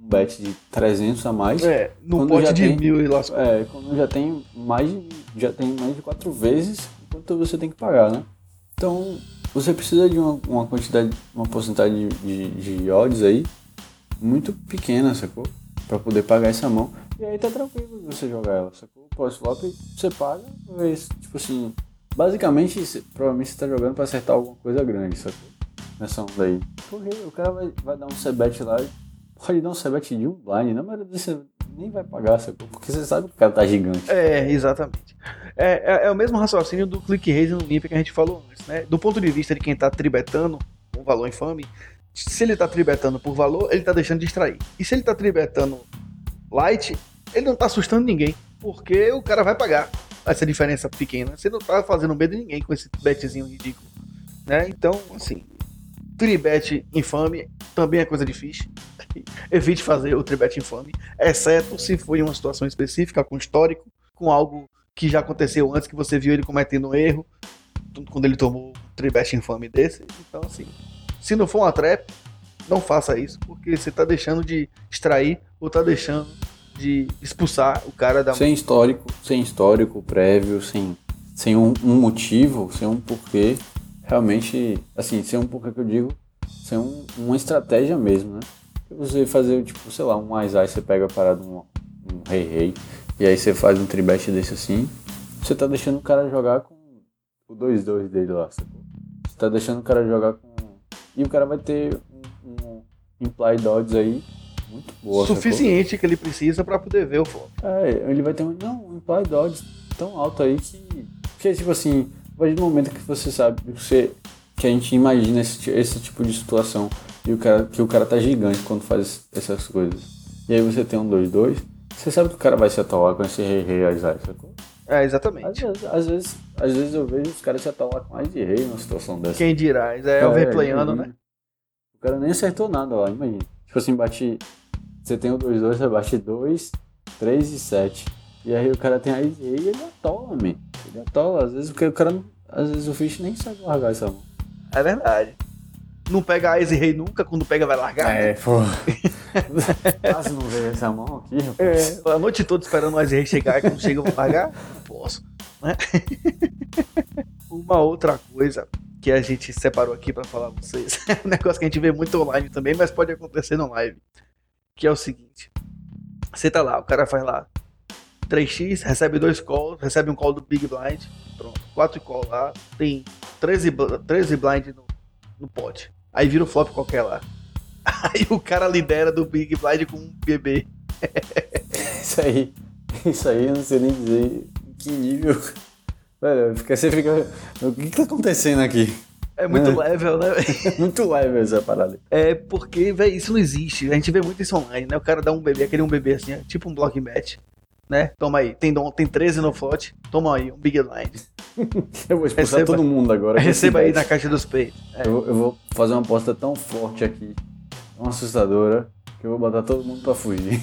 um bet de 300 a mais. É, no pote de tem- mil e lascou. É, quando já tem mais de, já tem mais de quatro vezes quanto você tem que pagar, né? Então, você precisa de uma, uma quantidade, uma porcentagem de, de, de odds aí muito pequena, sacou? Pra poder pagar essa mão. E aí tá tranquilo você jogar ela, sacou? Pós-flop, você paga, mas, tipo assim, basicamente, cê- provavelmente você tá jogando pra acertar alguma coisa grande, sacou? Nessa onda aí. Porque o cara vai, vai dar um C-bet lá, pode dar um C-bet de um blind, na maioria você nem vai pagar, sacou? Porque você sabe que o cara tá gigante. É, exatamente. É, é, é o mesmo raciocínio do click raise no limp que a gente falou antes, né? Do ponto de vista de quem tá tribetando um valor infame, se ele tá tribetando por valor, ele tá deixando de extrair. E se ele tá tribetando light, ele não tá assustando ninguém, porque o cara vai pagar essa diferença pequena. Você não tá fazendo medo de ninguém com esse betzinho ridículo, né? Então, assim, tribet infame também é coisa difícil. <laughs> Evite fazer o tribet infame, exceto se for em uma situação específica, com histórico, com algo que já aconteceu antes, que você viu ele cometendo um erro, quando ele tomou um tribet infame desse. Então, assim, se não for uma trap, não faça isso, porque você tá deixando de extrair ou tá deixando de expulsar o cara da Sem histórico, sem histórico prévio, sem, sem um, um motivo, sem um porquê. Realmente, assim, sem um porquê que eu digo, sem um, uma estratégia mesmo, né? Você fazer, tipo, sei lá, um mais aí você pega a parada um, um rei rei, e aí você faz um tribete desse assim, você tá deixando o cara jogar com o 2-2 dele lá, sacou? Você tá deixando o cara jogar com. E o cara vai ter um, um implied odds aí muito boa. suficiente que ele precisa para poder ver o flop. É, ele vai ter um, não, um implied odds tão alto aí que. Porque, tipo assim, a partir do momento que você sabe, que você, que a gente imagina esse, esse tipo de situação e o cara, que o cara tá gigante quando faz essas coisas. E aí você tem um 2-2, você sabe que o cara vai se atolar com esse rei rei Azai, sacou? É, Às exatamente. vezes, às, vezes, às vezes eu vejo os caras se atolar com mais de rei numa situação dessa. Quem dirá? É o replayando, né? O cara nem acertou nada lá, imagina. Tipo assim, bate. Você tem o 2-2, você bate 2, 3 e 7. E aí o cara tem a e ele atola, man. Ele atola. Às vezes, o cara, não- às vezes o fish nem sabe largar essa mão. É verdade. Não pega a Easy Rei nunca, quando pega vai largar. É, pô. <laughs> Quase não veio essa mão aqui, rapaz. É, a noite toda esperando o Easy Rei chegar, e quando chega eu vou largar? Não posso. Né? <laughs> Uma outra coisa que a gente separou aqui pra falar pra vocês, <laughs> é um negócio que a gente vê muito online também, mas pode acontecer no live. Que é o seguinte: você tá lá, o cara faz lá 3x, recebe dois calls, recebe um call do Big Blind, pronto, 4 call lá, tem 13, bl- 13 blind no, no pot. Aí vira o flop qualquer lá. <laughs> Aí o cara lidera do Big Blind com um bebê. <laughs> Isso aí. Isso aí eu não sei nem dizer em que nível. Velho, você fica. O que, que tá acontecendo aqui? É muito É. level, né? <laughs> muito leve essa parada. É porque, velho, isso não existe. A gente vê muito isso online, né? O cara dá um bebê, aquele um bebê assim, tipo um block bet, né? Toma aí, tem, tem 13 no float, toma aí, um big blind. <laughs> Eu vou expulsar Receba- todo mundo agora. Receba aí na caixa dos peitos. É. Eu, eu vou fazer uma aposta tão forte aqui, tão assustadora, que eu vou botar todo mundo pra fugir.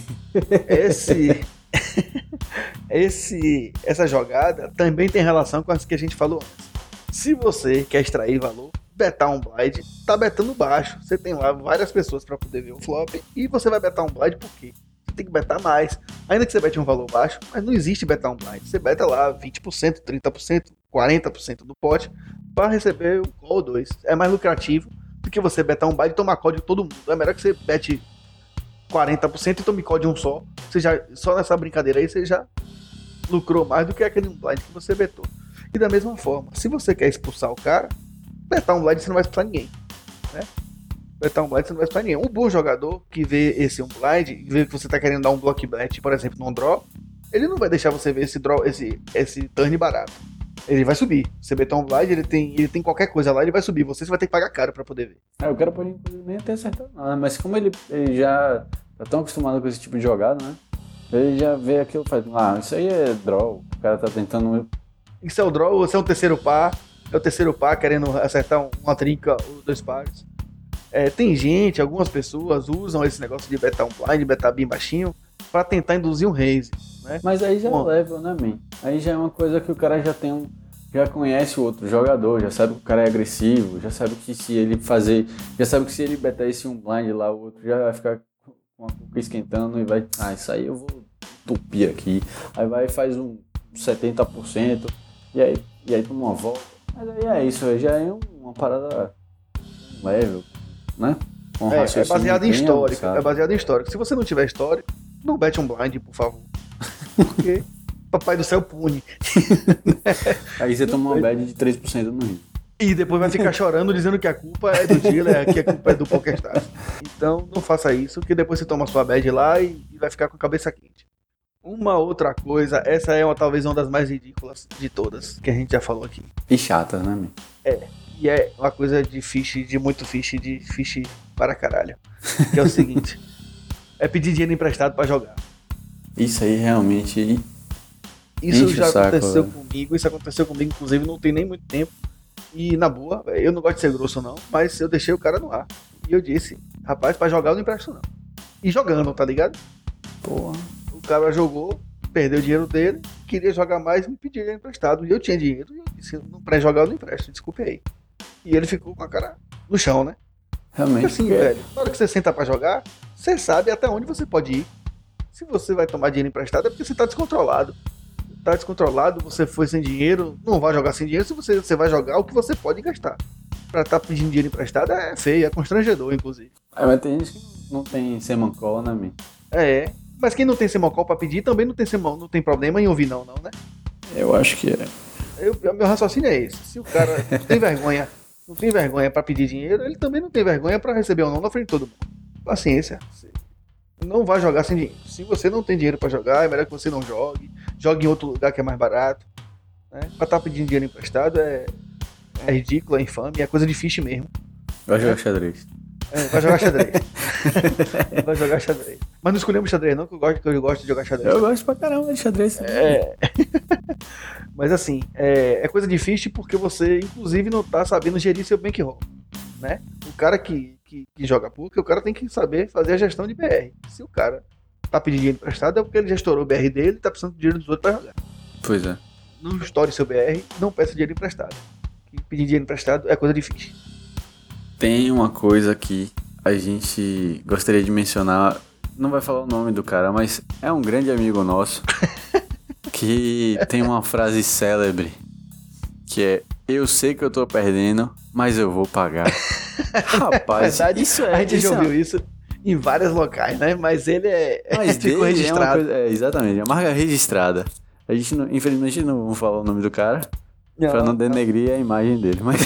Esse. <laughs> esse, essa jogada também tem relação com as que a gente falou antes. Se você quer extrair valor, betar um blind, tá betando baixo. Você tem lá várias pessoas para poder ver o flop e você vai betar um blind por quê? Você tem que betar mais. Ainda que você bete um valor baixo, mas não existe betar um blind. Você beta lá 20%, 30%, 40% do pote para receber o call 2. É mais lucrativo do que você betar um blind e tomar call de todo mundo. É melhor que você bete 40% e tome call de um só. Você já, só nessa brincadeira aí você já lucrou mais do que aquele blind que você betou. E da mesma forma, se você quer expulsar o cara, betar um blind você não vai expulsar ninguém. Né? Betar um blind você não vai expulsar ninguém. Um bom jogador que vê esse um blind vê que você tá querendo dar um block bet, por exemplo, num draw, ele não vai deixar você ver esse draw, esse, esse turn barato. Ele vai subir. Você betar um blind, ele tem, ele tem qualquer coisa lá, ele vai subir. Você, você vai ter que pagar caro pra poder ver. Aí o cara pode nem ter acertado nada, mas como ele, ele já tá tão acostumado com esse tipo de jogada, né? Ele já vê aquilo e faz, ah, isso aí é draw. O cara tá tentando. Isso é o draw, você é um terceiro par, é o terceiro par querendo acertar um- uma trinca ou dois pares. É, tem gente, algumas pessoas usam esse negócio de betar um blind, betar bem baixinho, pra tentar induzir um raise, né? Mas aí já é Bom. level, né, man? Aí já é uma coisa que o cara já tem um. Já conhece o outro jogador, já sabe que o cara é agressivo, já sabe que se ele fazer. Já sabe que se ele betar esse um blind lá, o outro já vai ficar com a cuca esquentando e vai. Ah, isso aí eu vou tupir aqui. Aí vai e faz um 70%, e aí, e aí toma uma volta. Mas aí é isso, já é um- uma parada level, né? Um É, é baseado em histórico, avançado. é baseado em histórico. Se você não tiver histórico, não bete um blind, por favor. <laughs> Porque papai do céu pune. <laughs> Aí você toma uma bad de 3% no Rio. E depois vai ficar chorando dizendo que a culpa é do dealer, que a culpa é do PokerStars. Então não faça isso, que depois você toma sua bad lá e vai ficar com a cabeça quente. Uma outra coisa, essa é uma, talvez uma das mais ridículas de todas que a gente já falou aqui. E chatas, né, meu? E é uma coisa de fish, de muito fish, de fish para caralho. Que é o seguinte: <laughs> é pedir dinheiro emprestado pra jogar. Isso aí realmente. Isso já saco, aconteceu velho. comigo, isso aconteceu comigo, inclusive, não tem nem muito tempo. E na boa, eu não gosto de ser grosso, não, mas eu deixei o cara no ar. E eu disse, rapaz, pra jogar eu não empresto, não. E jogando, tá ligado? Porra. O cara jogou, perdeu o dinheiro dele, queria jogar mais e me pediu dinheiro emprestado. E eu tinha dinheiro, e eu disse, não pré-jogar eu não empresto, desculpe aí. E ele ficou com a cara no chão, né? Realmente. assim, porque- velho, na hora que você senta pra jogar, você sabe até onde você pode ir. Se você vai tomar dinheiro emprestado, é porque você tá descontrolado. Tá descontrolado, você foi sem dinheiro, não vai jogar sem dinheiro, se você, você vai jogar o que você pode gastar. Pra estar tá pedindo dinheiro emprestado é feio, é constrangedor, inclusive. Ah, mas tem gente que não tem semancol, né, meu? É, mas quem não tem semocol pra pedir também não tem, semão, não tem problema em ouvir não, não, né? Eu acho que é. Eu, meu raciocínio é esse. Se o cara não <laughs> tem vergonha, não tem vergonha pra pedir dinheiro, ele também não tem vergonha pra receber ou não na frente de todo mundo. Paciência. Não vai jogar sem dinheiro. Se você não tem dinheiro pra jogar, é melhor que você não jogue. Jogue em outro lugar que é mais barato. Né? Pra estar pedindo dinheiro emprestado é, é ridículo, é infame, é coisa difícil mesmo. Vai jogar xadrez. É, vai jogar xadrez. <laughs> <laughs> vai jogar xadrez. Mas não escolhemos xadrez, não, que eu gosto, que eu gosto de jogar xadrez. Eu gosto pra caramba de xadrez. É. <laughs> Mas assim, é, é coisa difícil porque você, inclusive, não tá sabendo gerir seu bankroll, né? O cara que, que, que joga poker, o cara tem que saber fazer a gestão de BR. Se o cara tá pedindo dinheiro emprestado é porque ele já estourou o BR dele e tá precisando de dinheiro dos outros pra jogar. Pois é. Não estoure seu BR, não peça dinheiro emprestado. Que pedir dinheiro emprestado é coisa difícil. Tem uma coisa que a gente gostaria de mencionar. Não vai falar o nome do cara, mas é um grande amigo nosso <laughs> que tem uma frase célebre que é eu sei que eu tô perdendo, mas eu vou pagar. <laughs> Rapaz, Verdade, isso é. a gente isso já é- ouviu isso em vários locais, né? Mas ele é. Mas <laughs> ficou dele registrado. É coisa, é, exatamente, é uma marca registrada. A gente, não, infelizmente, não vou falar o nome do cara pra não denegrir a imagem dele. Mas,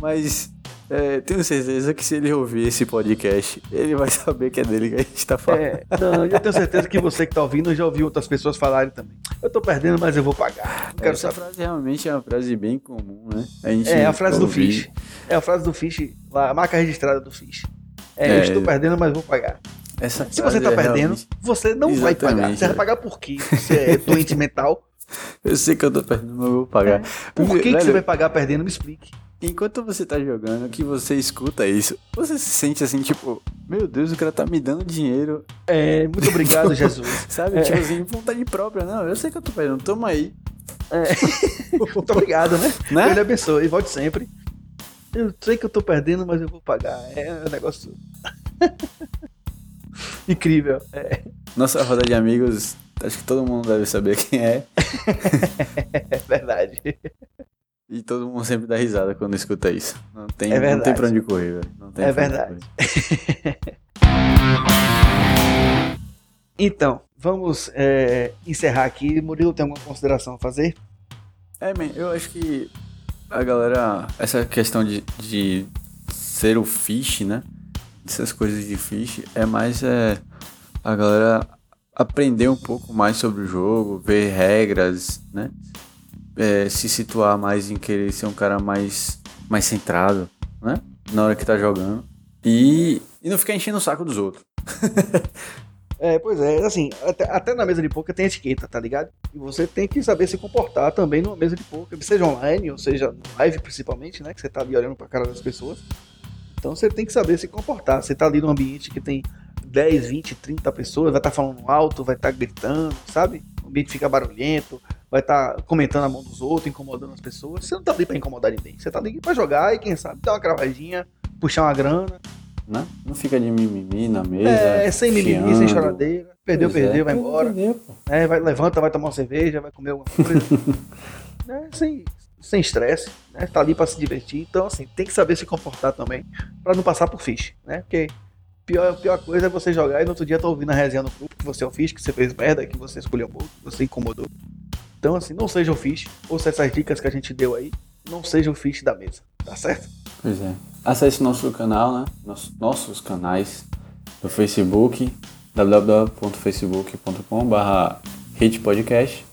mas é, tenho certeza que se ele ouvir esse podcast, ele vai saber que é dele que a gente tá falando. É, não, eu tenho certeza que você que tá ouvindo já ouviu outras pessoas falarem também. Eu tô perdendo, mas eu vou pagar. Não quero Essa saber. frase realmente é uma frase bem comum, né? A gente É a frase do Fish. É a frase do Fish, a marca registrada do Fish. É, É, eu estou é. perdendo, mas vou pagar. Essa Se você tá é perdendo, realmente- você não vai pagar. Exatamente, Você vai é. pagar por quê? Você é doente mental. <laughs> Eu sei que eu tô perdendo, mas eu vou pagar. Por que, que você vai pagar perdendo? Me explique. Enquanto você tá jogando, que você escuta isso, você se sente assim, tipo, meu Deus, o cara tá me dando dinheiro, É, muito obrigado, Jesus. <laughs> sabe? É. Tipo assim, vontade própria. Não, eu sei que eu tô perdendo, toma aí. <laughs> Muito obrigado, né? Né? Deus lhe abençoe. Volte sempre. Eu sei que eu tô perdendo, mas eu vou pagar. É um negócio. <laughs> Incrível. É, Nossa roda de amigos, acho que todo mundo deve saber quem é. é verdade. E todo mundo sempre dá risada quando escuta isso. Não tem, É não tem pra onde correr, velho. É verdade. <laughs> Então, vamos é, encerrar aqui. Murilo, tem alguma consideração a fazer? É, man, eu acho que a galera, essa questão de, de ser o fish, né? Essas coisas de fish, é mais é, a galera aprender um pouco mais sobre o jogo, ver regras, né? É, se situar mais em querer ser um cara mais, mais centrado, né? Na hora que tá jogando. E, e não ficar enchendo o saco dos outros. <laughs> É, pois é, assim, até, até na mesa de poker tem etiqueta, tá ligado? E você tem que saber se comportar também numa mesa de poker, seja online ou seja live principalmente, né? Que você tá ali olhando pra cara das pessoas. Então você tem que saber se comportar. Você tá ali num ambiente que tem 10, 20, 30 pessoas, vai estar falando alto, vai estar gritando, sabe? Ambiente fica barulhento, vai estar comentando a mão dos outros, incomodando as pessoas. Você não tá ali pra incomodar ninguém. Você tá ali pra jogar e quem sabe dar uma cravadinha, puxar uma grana. Né? Não fica de mimimi na mesa. É, sem mimimi, sem choradeira. Perdeu, Pois é. perdeu, vai embora. Perdeu, né? Vai, levanta, vai tomar uma cerveja, vai comer alguma coisa. né? <laughs> Sem sem estresse, né? Tá ali pra se divertir. Então, assim, tem que saber se comportar também, pra não passar por fish, né? Porque pior, pior coisa é você jogar e no outro dia tá ouvindo a resenha no grupo que você é o fish, que você fez merda, que você escolheu pouco, que você incomodou. Então, assim, não seja o fish, ouça essas dicas que a gente deu aí, não seja o fish da mesa, tá certo? Pois é. Acesse nosso canal, né? Nos- nossos canais do Facebook, www.facebook.com.br hitpodcast,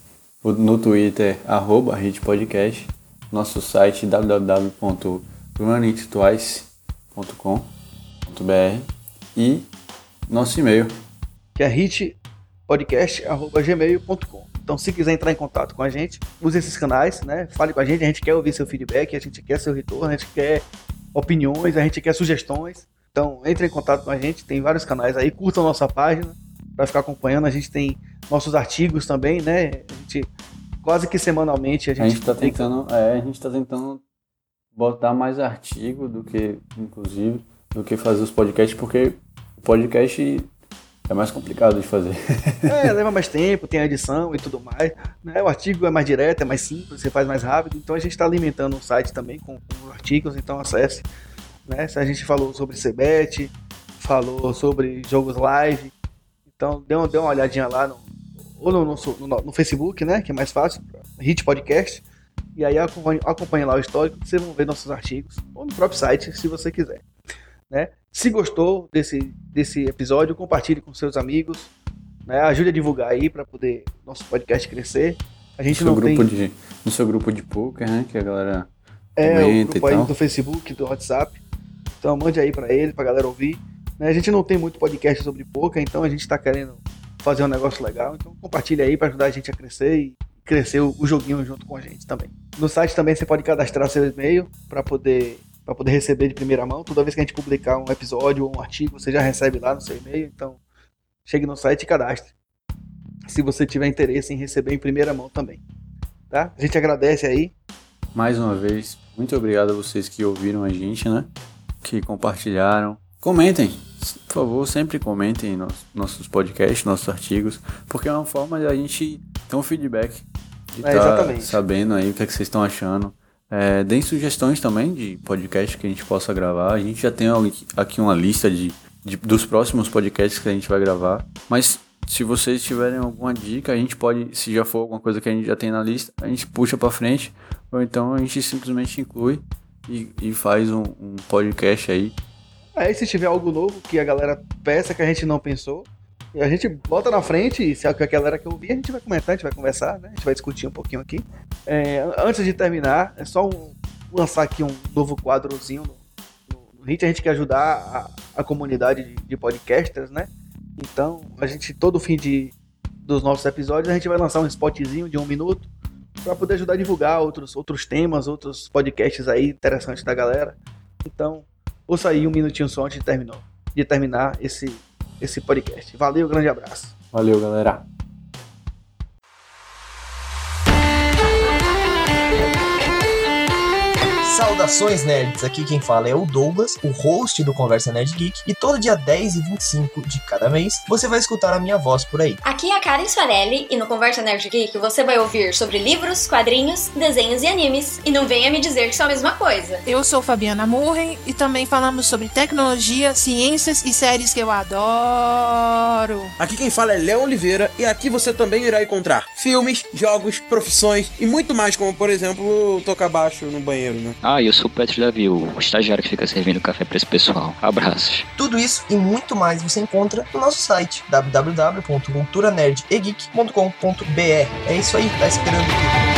no Twitter, arroba hitpodcast, nosso site www.runitwice.com.br e nosso e-mail. que é hitpodcast.gmail.com. Então, se quiser entrar em contato com a gente, use esses canais, né? Fale com a gente, a gente quer ouvir seu feedback, a gente quer seu retorno, a gente quer opiniões, a gente quer sugestões. Então, entre em contato com a gente, tem vários canais aí, curtam nossa página para ficar acompanhando. A gente tem nossos artigos também, né? A gente quase que semanalmente a gente, A gente tá publica. tentando, é, a gente tá tentando botar mais artigo do que, inclusive, do que fazer os podcasts, porque podcast é mais complicado de fazer. <laughs> É, leva mais tempo, tem a edição e tudo mais. Né? O artigo é mais direto, é mais simples, você faz mais rápido. Então a gente está alimentando o site também com, com artigos, então acesse. Né? A gente falou sobre CBET, falou sobre jogos live. Então dê uma, dê uma olhadinha lá no, ou no, no, no Facebook, né? Que é mais fácil, Hit Podcast. E aí acompanhe, acompanhe lá o histórico, que vocês vão ver nossos artigos. Ou no próprio site, se você quiser. Né? Se gostou desse, desse episódio, compartilhe com seus amigos. Né? Ajude a divulgar aí para poder nosso podcast crescer. A gente no, não seu tem grupo de, no seu grupo de poker, né? Que a galera é, o grupo aí do Facebook, do WhatsApp. Então mande aí para ele, pra galera ouvir. Né? A gente não tem muito podcast sobre poker, então a gente tá querendo fazer um negócio legal. Então compartilha aí para ajudar a gente a crescer e crescer o joguinho junto com a gente também. No site também você pode cadastrar seu e-mail para poder para poder receber de primeira mão. Toda vez que a gente publicar um episódio ou um artigo, você já recebe lá no seu e-mail. Então chegue no site e cadastre. Se você tiver interesse em receber em primeira mão também. Tá? A gente agradece aí. Mais uma vez, muito obrigado a vocês que ouviram a gente, né? Que compartilharam. Comentem, por favor, sempre comentem nos, nossos podcasts, nossos artigos, porque é uma forma de a gente ter um feedback. De É, tá exatamente. sabendo aí o que, é que vocês estão achando. É, deem sugestões também de podcast que a gente possa gravar. A gente já tem aqui uma lista de, de- dos próximos podcasts que a gente vai gravar. Mas se vocês tiverem alguma dica, a gente pode, se já for alguma coisa que a gente já tem na lista, a gente puxa pra frente. Ou então a gente simplesmente inclui e, e faz um, um podcast aí. Aí se tiver algo novo que a galera peça que a gente não pensou, a gente bota na frente, se é o que a galera quer ouvir, a gente vai comentar, a gente vai conversar, né? A gente vai discutir um pouquinho aqui. É, antes de terminar, é só um- lançar aqui um novo quadrozinho no, no, no Hit. A gente quer ajudar a, a comunidade de, de podcasters, né? Então, a gente, todo fim de, dos nossos episódios, a gente vai lançar um spotzinho de um minuto para poder ajudar a divulgar outros, outros temas, outros podcasts aí interessantes da galera. Então, ouça aí um minutinho só antes de, terminou, de terminar esse, esse podcast. Valeu, grande abraço. Valeu, galera. Saudações nerds, aqui quem fala é o Douglas, o host do Conversa Nerd Geek, e todo dia 10 e 25 de cada mês você vai escutar a minha voz por aí. Aqui é a Karen Swanelli e no Conversa Nerd Geek você vai ouvir sobre livros, quadrinhos, desenhos e animes. E não venha me dizer que são a mesma coisa. Eu sou Fabiana Murren e também falamos sobre tecnologia, ciências e séries que eu adoro. Aqui quem fala é Léo Oliveira e aqui você também irá encontrar filmes, jogos, profissões e muito mais, como por exemplo tocar baixo no banheiro, né? Ah, eu sou o Petro Davi, o estagiário que fica servindo café pra esse pessoal. Abraços. Tudo isso e muito mais você encontra no nosso site www.culturanerdegeek.com.br. É isso aí, tá esperando o quê?